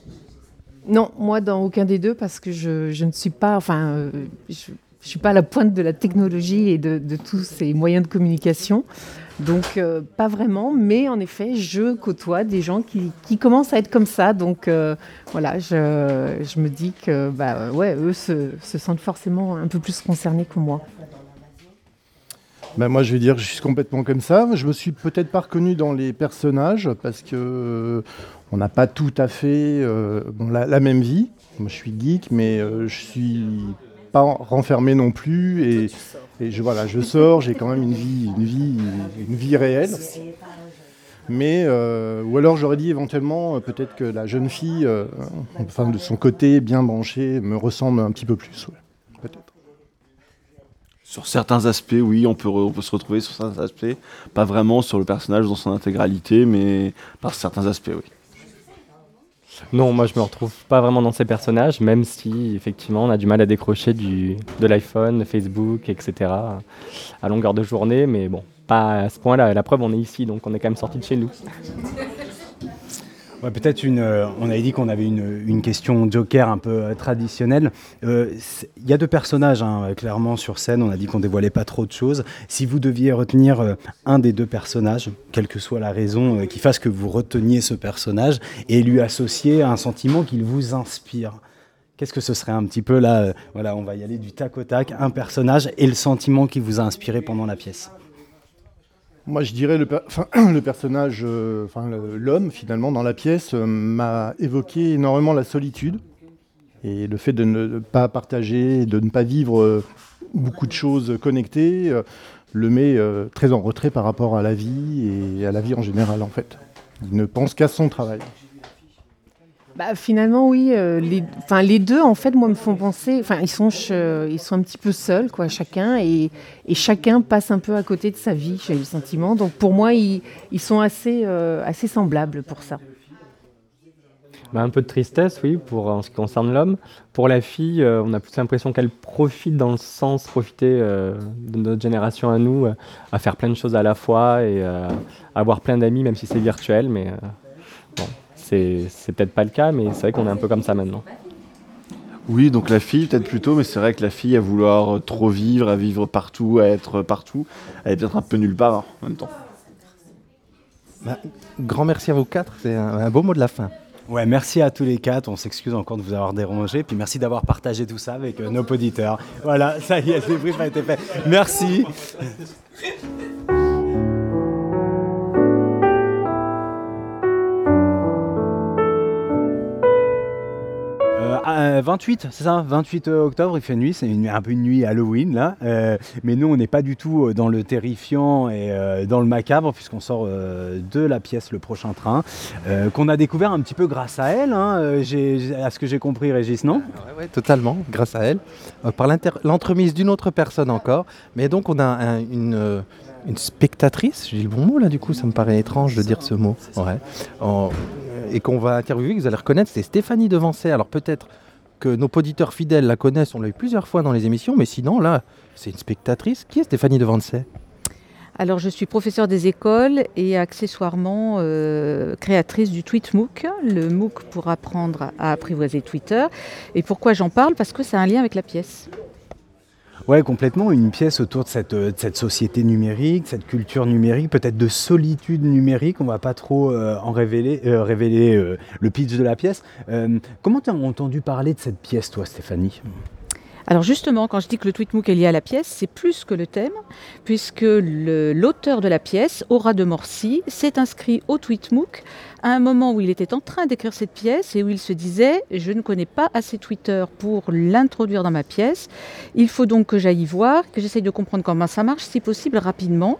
Non, moi dans aucun des deux parce que je, je ne suis pas, enfin, euh, je, je suis pas à la pointe de la technologie et de, de tous ces moyens de communication. Donc euh, pas vraiment, mais en effet, je côtoie des gens qui, commencent à être comme ça. Donc euh, voilà, je, me dis que bah, ouais, eux se, se sentent forcément un peu plus concernés que moi. Ben moi, je vais dire, je suis complètement comme ça. Je me suis peut-être pas reconnu dans les personnages parce que euh, on n'a pas tout à fait euh, bon, la, même vie. Moi, je suis geek, mais euh, je suis pas renfermé non plus. Et, et je voilà, je sors, j'ai quand même une vie, une vie, une vie réelle. Mais euh, ou alors j'aurais dit éventuellement euh, peut-être que la jeune fille, euh, enfin de son côté bien branché, me ressemble un petit peu plus. ouais. Sur certains aspects, oui, on peut, re- on peut se retrouver sur certains aspects. Pas vraiment sur le personnage dans son intégralité, mais par certains aspects, oui. Non, moi je me retrouve pas vraiment dans ces personnages, même si effectivement on a du mal à décrocher du, de l'iPhone, Facebook, etc. à longueur de journée, mais bon, pas à ce point-là. La preuve, on est ici, donc on est quand même sorti de chez nous. Ouais, peut-être une. euh, on avait dit qu'on avait une, question Joker un peu euh, traditionnelle. Euh, Il y a deux personnages, hein, clairement, sur scène. On a dit qu'on dévoilait pas trop de choses. Si vous deviez retenir un des deux personnages, quelle que soit la raison qui fasse que vous reteniez ce personnage, et lui associer un sentiment qu'il vous inspire. Qu'est-ce que ce serait un petit peu là Voilà, on va y aller du tac au tac. Un personnage et le sentiment qui vous a inspiré pendant la pièce? Moi, je dirais le, per- le personnage, euh, l'homme finalement dans la pièce euh, m'a évoqué énormément la solitude et le fait de ne pas partager, de ne pas vivre euh, beaucoup de choses connectées, le met très en retrait par rapport à la vie et à la vie en général en fait. Il ne pense qu'à son travail. Bah, finalement, oui. euh, les, les deux, en fait, moi, me font penser. Ils sont, ch- ils sont un petit peu seuls, quoi, chacun, et, chacun passe un peu à côté de sa vie. J'ai le sentiment. Donc, pour moi, ils, sont assez, euh, assez semblables pour ça. Bah, un peu de tristesse, oui, pour en ce qui concerne l'homme. Pour la fille, euh, on a plus l'impression qu'elle profite dans le sens profiter euh, de notre génération à nous, euh, à faire plein de choses à la fois et euh, avoir plein d'amis, même si c'est virtuel. Mais euh, c'est c'est peut-être pas le cas, mais c'est vrai qu'on est un peu comme ça maintenant. Oui, donc la fille, peut-être plutôt, mais c'est vrai que la fille, à vouloir euh, trop vivre, à vivre partout, à être partout, elle est peut-être un peu nulle part hein, en même temps. Bah, Grand merci à vous quatre, c'est un, un beau mot de la fin. Ouais, merci à tous les quatre. On s'excuse encore de vous avoir dérangé. Puis merci d'avoir partagé tout ça avec euh, nos auditeurs. Voilà, ça y est, le débrief a été fait. Merci. 28, c'est ça 28 octobre, il fait nuit, c'est un peu une nuit Halloween là. Euh, mais nous, on n'est pas du tout euh, dans le terrifiant et euh, dans le macabre, puisqu'on sort euh, de la pièce Le Prochain Train, euh, qu'on a découvert un petit peu grâce à elle, hein, euh, à ce que j'ai compris, Régis, non? Ouais, totalement, grâce à elle. Euh, par l'inter- l'entremise d'une autre personne encore. Mais donc, on a un- une, euh, une spectatrice, j'ai le bon mot là, du coup, ça me paraît étrange de dire ce mot. Ouais. En- et qu'on va interviewer, que vous allez reconnaître, c'est Stéphanie Devancet. Alors, peut-être nos auditeurs fidèles la connaissent, on l'a eu plusieurs fois dans les émissions, mais sinon, là, c'est une spectatrice. Qui est Stéphanie Devancet Alors, je suis professeure des écoles et accessoirement euh, créatrice du Tweet MOOC, le MOOC pour apprendre à apprivoiser Twitter. Et pourquoi j'en parle? Parce que c'est un lien avec la pièce. Ouais, complètement. Une pièce autour de cette, euh, cette société numérique, cette culture numérique, peut-être de solitude numérique. On va pas trop euh, en révéler, euh, révéler le pitch de la pièce. Comment tu as entendu parler de cette pièce, toi, Stéphanie? Alors justement, quand je dis que le tweet MOOC est lié à la pièce, c'est plus que le thème, puisque l'auteur de la pièce, Aura de Morcy, s'est inscrit au tweet MOOC à un moment où il était en train d'écrire cette pièce et où il se disait « je ne connais pas assez Twitter pour l'introduire dans ma pièce, il faut donc que j'aille voir, que j'essaye de comprendre comment ça marche, si possible rapidement ».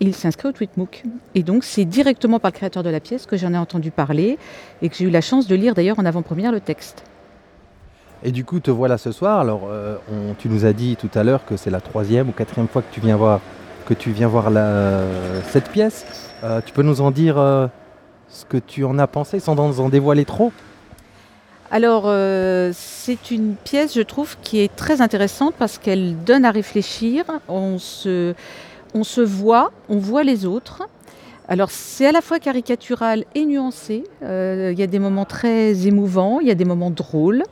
Il s'inscrit au tweet MOOC. Et donc c'est directement par le créateur de la pièce que j'en ai entendu parler et que j'ai eu la chance de lire d'ailleurs en avant-première le texte. Et du coup, te voilà ce soir. Alors, euh, tu nous as dit tout à l'heure que c'est la troisième ou quatrième fois que tu viens voir, que tu viens voir cette pièce. Euh, tu peux nous en dire euh, ce que tu en as pensé sans en dévoiler trop? Alors, c'est une pièce, je trouve, qui est très intéressante parce qu'elle donne à réfléchir. On se, on se voit, on voit les autres. Alors, c'est à la fois caricatural et nuancé. Il y a des moments très émouvants, il y a des moments drôles,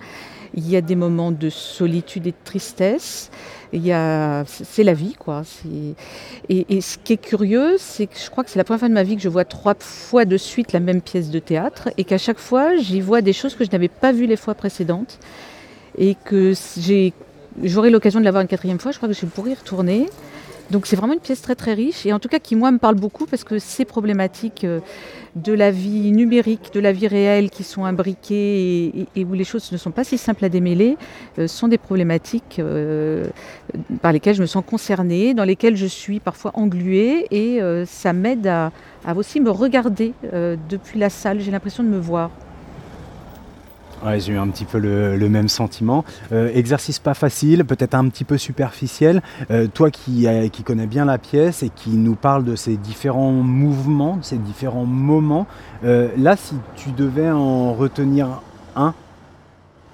il y a des moments de solitude et de tristesse. Il y a, c'est la vie, quoi. Et, ce qui est curieux, c'est que je crois que c'est la première fois de ma vie que je vois trois fois de suite la même pièce de théâtre et qu'à chaque fois, j'y vois des choses que je n'avais pas vues les fois précédentes et que j'aurai l'occasion de la voir une quatrième fois. Je crois que je pourrais y retourner. Donc c'est vraiment une pièce très très riche et en tout cas qui moi me parle beaucoup parce que ces problématiques euh, de la vie numérique, de la vie réelle qui sont imbriquées et, où les choses ne sont pas si simples à démêler euh, sont des problématiques euh, par lesquelles je me sens concernée, dans lesquelles je suis parfois engluée et ça m'aide à, aussi me regarder depuis la salle. J'ai l'impression de me voir. Ouais, j'ai eu un petit peu le, même sentiment. Euh, exercice pas facile, peut-être un petit peu superficiel. Euh, toi qui, euh, qui connais bien la pièce et qui nous parle de ces différents mouvements, ces différents moments, là, si tu devais en retenir un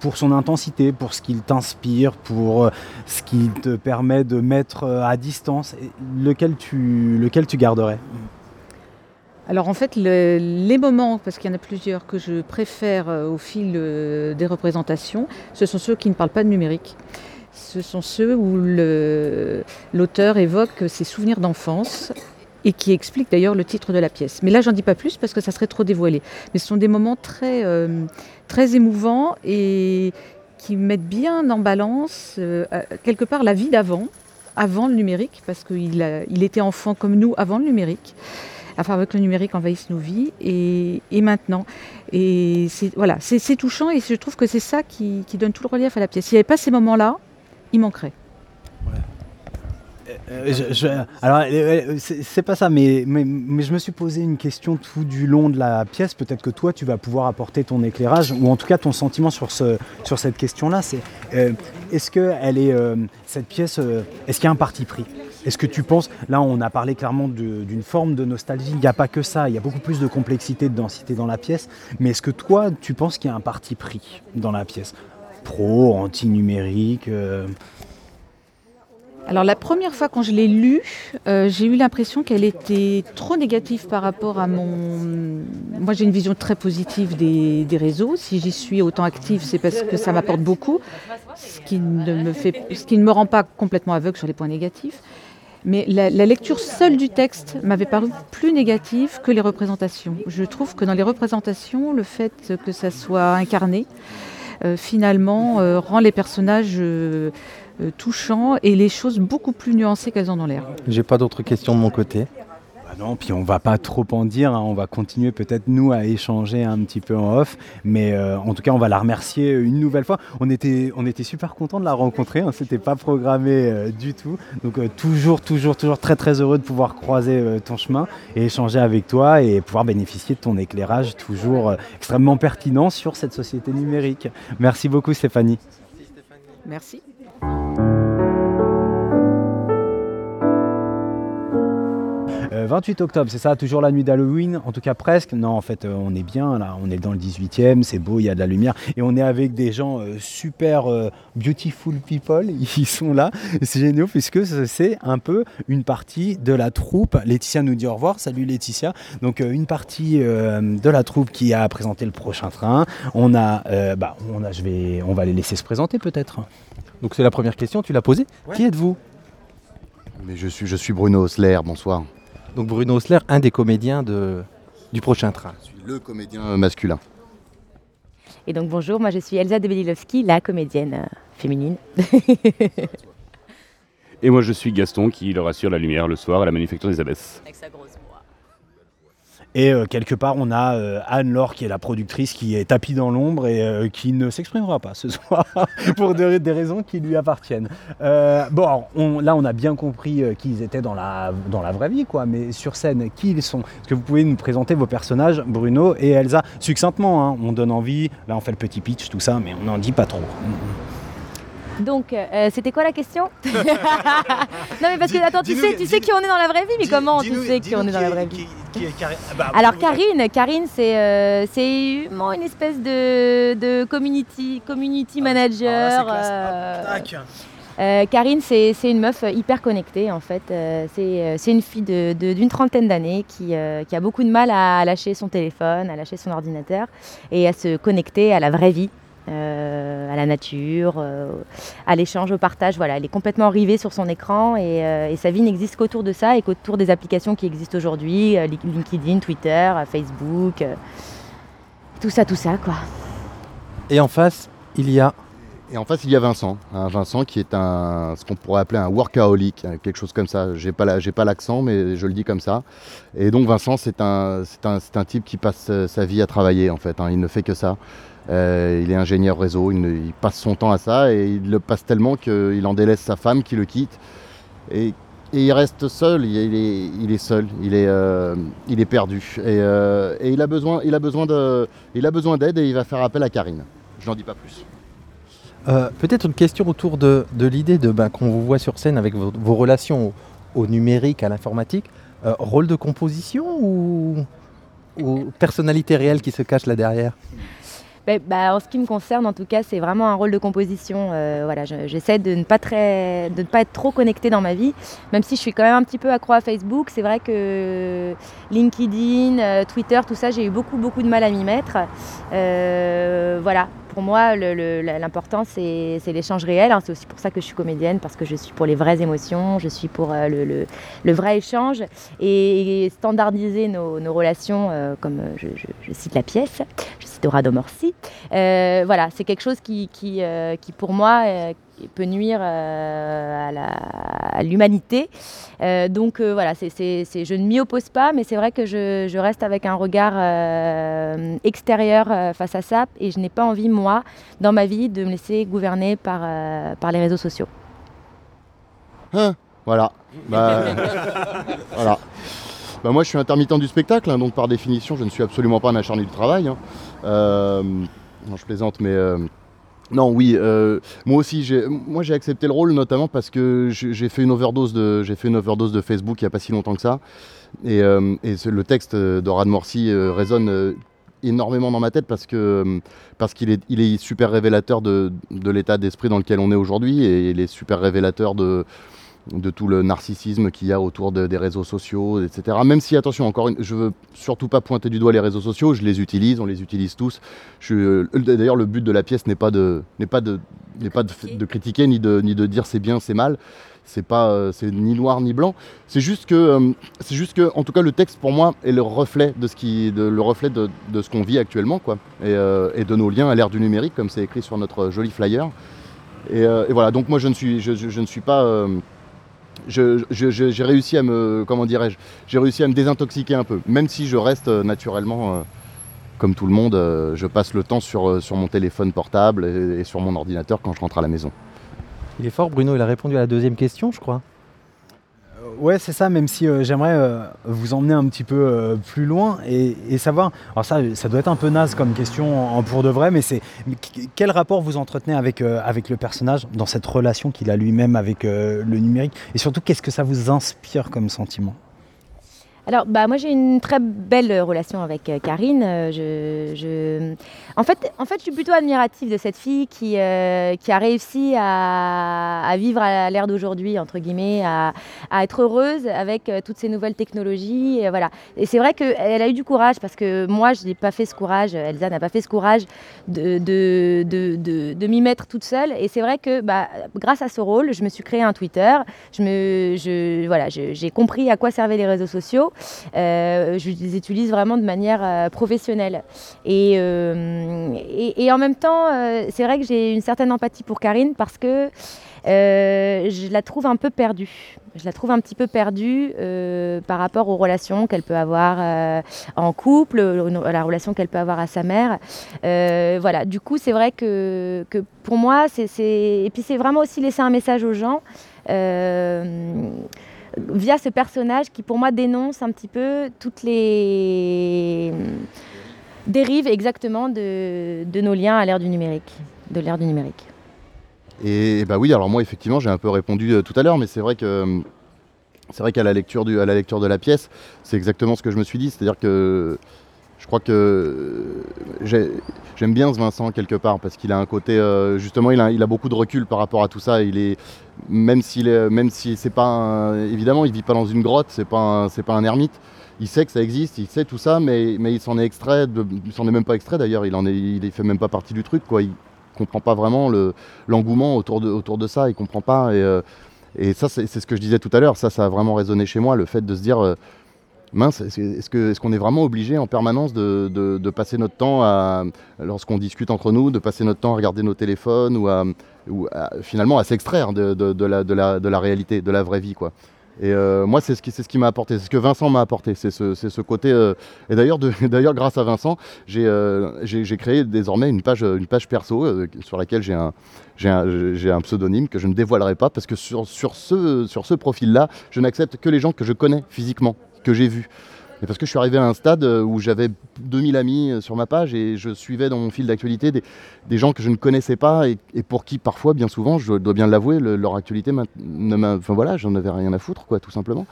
pour son intensité, pour ce qu'il t'inspire, pour ce qui te permet de mettre à distance, lequel lequel tu garderais? Alors en fait, le- les moments, parce qu'il y en a plusieurs que je préfère euh, au fil euh, des représentations, ce sont ceux qui ne parlent pas de numérique. Ce sont ceux où l'auteur évoque ses souvenirs d'enfance et qui explique d'ailleurs le titre de la pièce. Mais là, j'en dis pas plus parce que ça serait trop dévoilé. Mais ce sont des moments très, euh, très émouvants et qui mettent bien en balance quelque part la vie d'avant, avant le numérique, parce qu'il était enfant comme nous avant le numérique enfin avec le numérique envahisse nos vies et, maintenant. C'est voilà, c'est touchant et je trouve que c'est ça qui, donne tout le relief à la pièce. S'il n'y avait pas ces moments-là, il manquerait. Je- alors, euh, euh, c'est pas ça, mais, je me suis posé une question tout du long de la pièce. Peut-être que toi, tu vas pouvoir apporter ton éclairage, ou en tout cas ton sentiment sur, ce, sur cette question-là. C'est euh, est-ce que elle est euh, cette pièce, euh, est-ce qu'il y a un parti pris? Est-ce que tu penses, là, on a parlé clairement d'une forme de nostalgie. Il n'y a pas que ça. Il y a beaucoup plus de complexité, de densité dans la pièce. Mais est-ce que toi, tu penses qu'il y a un parti pris dans la pièce? Pro, anti-numérique euh, Alors la première fois quand je l'ai lue, euh, j'ai eu l'impression qu'elle était trop négative par rapport à mon... Moi j'ai une vision très positive des, réseaux. Si j'y suis autant active, c'est parce que ça m'apporte beaucoup, ce qui, ne me fait... ce qui ne me rend pas complètement aveugle sur les points négatifs. Mais la, lecture seule du texte m'avait paru plus négative que les représentations. Je trouve que dans les représentations, le fait que ça soit incarné, finalement, euh, rend les personnages euh, euh, touchants et les choses beaucoup plus nuancées qu'elles ont l'air. J'ai pas d'autres questions de mon côté. Bah non, puis on va pas trop en dire, hein, on va continuer peut-être nous à échanger un petit peu en off, mais euh, en tout cas on va la remercier une nouvelle fois. On était, on était super content de la rencontrer, hein, c'était pas programmé euh, du tout, donc euh, toujours, toujours, toujours très très heureux de pouvoir croiser euh, ton chemin et échanger avec toi et pouvoir bénéficier de ton éclairage toujours euh, extrêmement pertinent sur cette société numérique. Merci beaucoup Stéphanie. Merci. Euh, 28 octobre, c'est ça, toujours la nuit d'Halloween, en tout cas presque. Non, en fait, euh, on est bien là, on est dans le 18e, c'est beau, il y a de la lumière et on est avec des gens euh, super euh, beautiful people, ils sont là. C'est génial puisque c'est un peu une partie de la troupe. Laetitia nous dit au revoir. Salut Laetitia. Donc euh, une partie euh, de la troupe qui a présenté le prochain train. On a, euh, bah, on a, je vais, on va les laisser se présenter peut-être. Donc c'est la première question, tu l'as posée? Qui êtes-vous? Mais je suis, je suis Bruno Osler, bonsoir. Donc Bruno Osler, un des comédiens de, du prochain train. Le comédien masculin. Et donc bonjour, moi je suis Elsa de Belilowski, la comédienne. féminine. Et moi, je suis Gaston qui leur assure la lumière le soir à la Manufacture des Abbesses. Et euh, quelque part, on a euh, Anne-Laure qui est la productrice qui est tapie dans l'ombre et euh, qui ne s'exprimera pas ce soir pour des, raisons qui lui appartiennent. Bon, là, on a bien compris euh, qui ils étaient dans la, dans la vraie vie, quoi. Mais sur scène, qui ils sont? Est-ce que vous pouvez nous présenter vos personnages, Bruno et Elsa, succinctement hein, On donne envie. Là, on fait le petit pitch, tout ça, mais on n'en dit pas trop. Donc, euh, c'était quoi la question Non, mais parce que, attends, tu sais, tu sais qui on est dans la vraie vie, mais comment tu sais qui on est dans la vraie vie Alors, Karine, Karine c'est euh, c'est une espèce de, de community, community manager. euh, euh, Karine, c'est une meuf hyper connectée en fait. Euh, c'est euh, une fille de- de- d'une trentaine d'années qui, euh, qui a beaucoup de mal à lâcher son téléphone, à lâcher son ordinateur et à se connecter à la vraie vie. Euh, à la nature, euh, à l'échange, au partage. Voilà, elle est complètement rivée sur son écran et, euh, et sa vie n'existe qu'autour de ça et qu'autour des applications qui existent aujourd'hui, euh, LinkedIn, Twitter, Facebook, euh, tout ça, tout ça quoi. Et en face, il y a. Et en face, il y a Vincent. Vincent qui est un, ce qu'on pourrait appeler un workaholic, hein, quelque chose comme ça. J'ai pas la- j'ai pas l'accent, mais je le dis comme ça. Et donc Vincent, c'est un, c'est un, c'est un type qui passe sa vie à travailler en fait. hein. Il ne fait que ça. Euh, il est ingénieur réseau. Il, passe son temps à ça et il le passe tellement qu'il en délaisse sa femme qui le quitte. Et, il reste seul. Il est, seul. Il est, euh, perdu. Et, euh, et il a besoin, il a besoin de, il a besoin d'aide et il va faire appel à Karine. Je n'en dis pas plus. Peut-être une question autour de, l'idée de ben, qu'on vous voit sur scène avec vos, relations au, numérique, à l'informatique. Rôle de composition ou personnalité réelle qui se cache là derrière? Ben, bah, en ce qui me concerne, en tout cas, c'est vraiment un rôle de composition. Euh, voilà, je- j'essaie de ne pas de ne pas être trop connectée dans ma vie, même si je suis quand même un petit peu accro à Facebook. C'est vrai que LinkedIn, euh, Twitter, tout ça, j'ai eu beaucoup, beaucoup de mal à m'y mettre. Euh, voilà. Pour moi, l'important, c'est l'échange réel. hein. C'est aussi pour ça que je suis comédienne, parce que je suis pour les vraies émotions, je suis pour euh, le, vrai échange et, standardiser nos, relations, euh, comme euh, je, cite la pièce, je cite Aura Morsi. Voilà, c'est quelque chose qui, qui, qui, pour moi, peut nuire euh, à l'humanité. Euh, donc euh, voilà, je ne m'y oppose pas, mais c'est vrai que je, je reste avec un regard extérieur face à ça et je n'ai pas envie, moi, dans ma vie, de me laisser gouverner par, par les réseaux sociaux. Hein? Voilà. Bah, voilà. Bah, moi, je suis intermittent du spectacle, hein, donc par définition, je ne suis absolument pas un acharné du travail. hein. Euh, non, je plaisante, mais euh, non, oui. euh, moi aussi, j'ai, moi, j'ai accepté le rôle notamment parce que j'ai fait une overdose de, Facebook il n'y a pas si longtemps que ça, et, euh, le texte d'Orad Morsi euh, résonne. énormément dans ma tête parce que parce qu'il est, il est super révélateur de, de l'état d'esprit dans lequel on est aujourd'hui et il est super révélateur de, de tout le narcissisme qu'il y a autour de- des réseaux sociaux, etc. Même si, attention, encore une, je veux surtout pas pointer du doigt les réseaux sociaux, je les utilise, on les utilise tous. Euh, D'ailleurs, le but de la pièce n'est pas de, n'est pas de, n'est pas de, de critiquer ni de, ni de dire c'est bien, c'est mal. C'est pas, euh, c'est ni noir ni blanc. C'est juste que, euh, c'est juste que, en tout cas, le texte pour moi est le reflet de ce qui, de, le reflet de, de ce qu'on vit actuellement, quoi, et, et de nos liens à l'ère du numérique, comme c'est écrit sur notre joli flyer. Et, et voilà. Donc moi, je ne suis, je, je- je ne suis pas. euh, je- je- je- j'ai réussi à me, désintoxiquer un peu, même si je reste euh, naturellement, euh, comme tout le monde, euh, je passe le temps sur, mon téléphone portable et sur mon ordinateur quand je rentre à la maison. Il est fort, Bruno, il a répondu à la deuxième question, je crois. Ouais, c'est ça, même si euh, j'aimerais euh, vous emmener un petit peu euh, plus loin et, et savoir. Alors, ça, ça doit être un peu naze comme question en, pour de vrai, mais c'est. Quel rapport vous entretenez avec, avec le personnage dans cette relation qu'il a lui-même avec le numérique? Et surtout, qu'est-ce que ça vous inspire comme sentiment? Alors, bah, moi, j'ai une très belle euh, relation avec euh, Karine. Euh, Je, En, fait, en fait, je suis plutôt admirative de cette fille qui, qui a réussi à, vivre à l'ère d'aujourd'hui, entre guillemets, à, être heureuse avec toutes ces nouvelles technologies. Et, voilà. et c'est vrai qu'elle a eu du courage parce que moi, je n'ai pas fait ce courage, Elsa n'a pas fait ce courage de, de, de, de- m'y mettre toute seule. Et c'est vrai que bah, grâce à ce rôle, je me suis créé un Twitter. Je je, voilà, j'ai compris à quoi servaient les réseaux sociaux. Euh, je les utilise vraiment de manière euh, professionnelle. Et, euh, et, en même temps, c'est vrai que j'ai une certaine empathie pour Karine parce que je la trouve un peu perdue. Je la trouve un petit peu perdue par rapport aux relations qu'elle peut avoir en couple, la relation qu'elle peut avoir à sa mère. Voilà, du coup, c'est vrai que, que pour moi, c'est, et puis c'est vraiment aussi laisser un message aux gens via ce personnage qui, pour moi, dénonce un petit peu toutes les dérives exactement de, de nos liens à l'ère du numérique, de l'ère du numérique. Et bah oui, alors moi effectivement j'ai un peu répondu euh, tout à l'heure, mais c'est vrai que euh, c'est vrai qu'à la lecture du, à la lecture de la pièce, c'est exactement ce que je me suis dit, c'est-à-dire que je crois que j'ai- j'aime bien ce Vincent quelque part parce qu'il a un côté euh, justement il a, beaucoup de recul par rapport à tout ça. Il est même s'il même si c'est pas évidemment il vit pas dans une grotte, c'est pas c'est pas un ermite. Il sait que ça existe, il sait tout ça, mais, mais il s'en est extrait, de, il s'en est même pas extrait d'ailleurs. Il en est, il fait même pas partie du truc quoi. Il comprend pas vraiment le, l'engouement autour de, autour de ça, il comprend pas. Et, euh, et ça, c'est ce que je disais tout à l'heure, ça, ça a vraiment résonné chez moi, le fait de se dire, euh, mince, est-ce qu'on est vraiment obligé en permanence de, passer notre temps lorsqu'on discute entre nous, de passer notre temps à regarder nos téléphones ou, finalement à s'extraire de, la, réalité, de la vraie vie, quoi. Et euh, moi, c'est ce qui, m'a apporté, c'est ce que Vincent m'a apporté, c'est ce, côté. euh, et d'ailleurs, grâce à Vincent, j'ai euh, créé désormais une page, perso sur laquelle j'ai un, pseudonyme que je ne dévoilerai pas parce que sur ce profil-là, je n'accepte que les gens que je connais physiquement, que j'ai vus. Et parce que je suis arrivé à un stade euh, où j'avais 2000 amis euh, sur ma page et je suivais dans mon fil d'actualité des, gens que je ne connaissais pas et, pour qui parfois, bien souvent, je dois bien l'avouer, le- leur actualité, ne enfin voilà, j'en avais rien à foutre, quoi, tout simplement.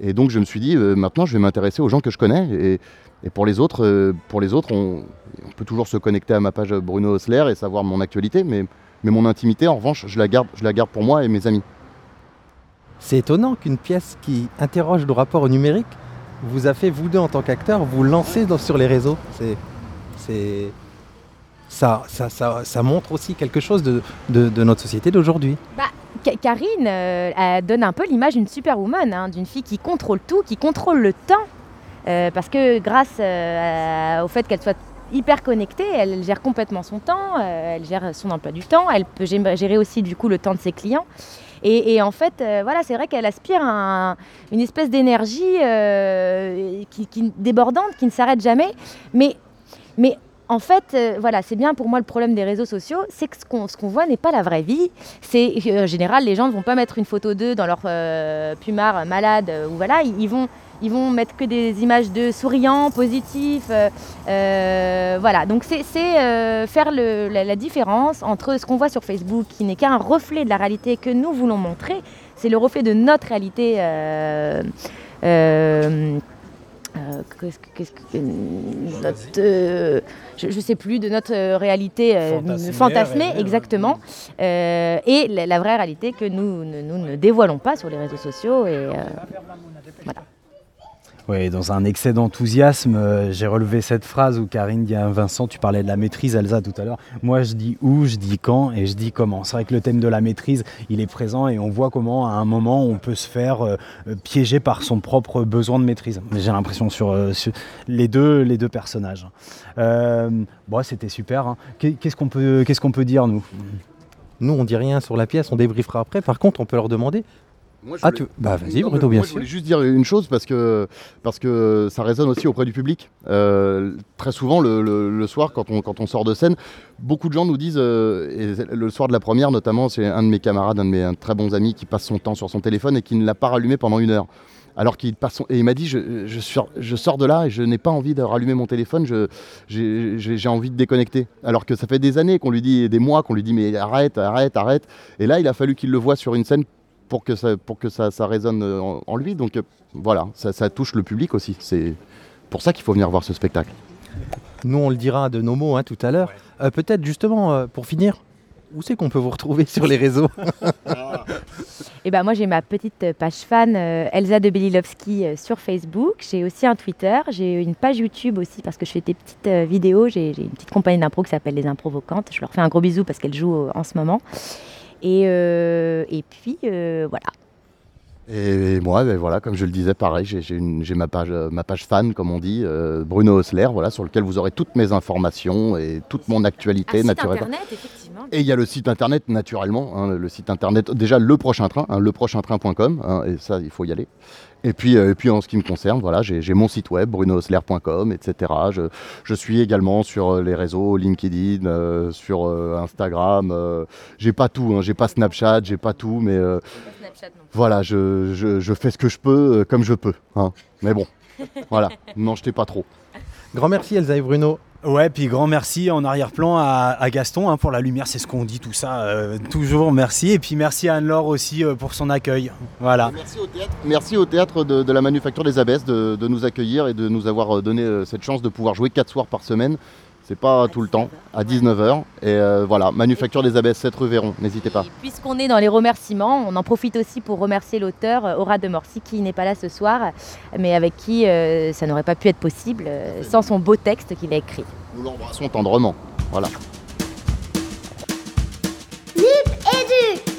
Et donc je me suis dit, euh, maintenant, je vais m'intéresser aux gens que je connais. Et, pour les autres, pour les autres on, on peut toujours se connecter à ma page Bruno Osler et savoir mon actualité, mais, mais mon intimité, en revanche, je la garde, je la garde pour moi et mes amis. C'est étonnant qu'une pièce qui interroge le rapport au numérique vous a fait, vous deux en tant qu'acteurs, vous lancer sur les réseaux. C'est, ça, montre aussi quelque chose de, notre société d'aujourd'hui. Bah, Ka- Karine euh, donne un peu l'image d'une superwoman, hein, d'une fille qui contrôle tout, qui contrôle le temps. Euh, parce que grâce euh, au fait qu'elle soit hyper connectée, elle gère complètement son temps, elle gère son emploi du temps, elle peut gé- gérer aussi du coup le temps de ses clients. Et, en fait, euh, voilà, c'est vrai qu'elle aspire à un- une espèce d'énergie euh, qui, débordante, qui ne s'arrête jamais. Mais, mais en fait, euh, voilà, c'est bien pour moi le problème des réseaux sociaux, c'est que ce qu'on voit n'est pas la vraie vie. C'est en général, les gens ne vont pas mettre une photo d'eux dans leur euh, plumard malade ou voilà, ils vont ils vont mettre que des images de souriants, positifs, euh, euh, voilà. Donc c'est euh, faire le- la, la différence entre ce qu'on voit sur Facebook, qui n'est qu'un reflet de la réalité que nous voulons montrer, c'est le reflet de notre réalité. euh, qu'est-ce que- qu'est-ce que- euh, notre, euh, je ne sais plus, de notre réalité Fantasmée, exactement, et la, la vraie réalité que nous, ne- nous ne dévoilons pas sur les réseaux sociaux. Et, voilà. Oui, dans un excès d'enthousiasme, euh, j'ai relevé cette phrase où Karine dit à Vincent, tu parlais de la maîtrise, Elsa, tout à l'heure. Moi, je dis où, je dis quand et je dis comment. C'est vrai que le thème de la maîtrise, il est présent et on voit comment, à un moment, on peut se faire euh, euh, piéger par son propre besoin de maîtrise. J'ai l'impression sur, les, deux, personnages. Bon, c'était super. hein. Qu'est- Qu'est-ce qu'on peut, qu'est-ce qu'on peut dire, nous? Nous, on dit rien sur la pièce, on débriefera après. Par contre, on peut leur demander. Moi, je ah, voulais- tu... Bah, vas-y, Bruno, bien moi, Je sûr. voulais juste dire une chose parce que, parce que ça résonne aussi auprès du public. Euh, très souvent, le, le- le soir, quand on, quand on sort de scène, beaucoup de gens nous disent, euh, et le soir de la première notamment, c'est un de mes camarades, un de mes un très bons amis qui passe son temps sur son téléphone et qui ne l'a pas rallumé pendant une heure. Alors qu'il passe son- Et il m'a dit, je, je, suis- je sors de là et je n'ai pas envie de rallumer mon téléphone, je- j'ai envie de déconnecter. Alors que ça fait des années qu'on lui dit, et des mois qu'on lui dit, mais arrête, arrête, arrête. Et là, il a fallu qu'il le voit sur une scène pour que ça, pour que ça, ça résonne euh, en, en lui. Donc euh, voilà, ça, ça touche le public aussi. C'est pour ça qu'il faut venir voir ce spectacle. Nous, on le dira de nos mots hein, tout à l'heure. Euh, Peut-être justement, euh, pour finir, où c'est qu'on peut vous retrouver sur les réseaux? Et ben moi j'ai ma petite page fan euh, Elsa de Belilovski euh, sur Facebook. J'ai aussi un Twitter. J'ai une page YouTube aussi parce que je fais des petites euh, vidéos. J'ai j'ai une petite compagnie d'impro qui s'appelle Les Improvocantes. Je leur fais un gros bisou parce qu'elles jouent euh, en ce moment. Et, euh, et puis euh, voilà. Et moi, ben voilà, comme je le disais, pareil, j'ai- ma page, euh, ma page fan, comme on dit, euh, Bruno Osler, voilà, sur lequel vous aurez toutes mes informations et toute mon actualité, naturellement. Internet, effectivement. Et il y a le site internet, naturellement, hein, le site internet, déjà le prochain train, hein, leprochaintrain.com, hein, et ça, il faut y aller. Et puis, euh, et puis en ce qui me concerne, voilà, j'ai mon site web, brunoosler.com, etc. Je, je suis également sur euh, les réseaux, LinkedIn, euh, sur euh, Instagram. euh, j'ai pas tout, hein, j'ai pas Snapchat, j'ai pas tout, mais euh, voilà, je, je- je fais ce que je peux, euh, comme je peux. hein. Mais bon, voilà, n'en jetez pas trop. Grand merci Elsa et Bruno. Ouais, puis grand merci en arrière-plan à, Gaston hein, pour la lumière, c'est ce qu'on dit tout ça, euh, toujours merci. Et puis merci à Anne-Laure aussi euh, pour son accueil. Merci au théâtre de, la Manufacture des Abbesses de, de nous accueillir et de nous avoir euh, donné cette chance de pouvoir jouer 4 soirs par semaine. C'est pas tout le temps, à 19h. Et euh, voilà, Manufacture des Abbesses, 7 rue Véron, n'hésitez pas. Puisqu'on est dans les remerciements, on en profite aussi pour remercier l'auteur euh, Aura de Morcy qui n'est pas là ce soir, mais avec qui euh, ça n'aurait pas pu être possible euh, sans son beau texte qu'il a écrit. Nous l'embrassons tendrement. Voilà. Edu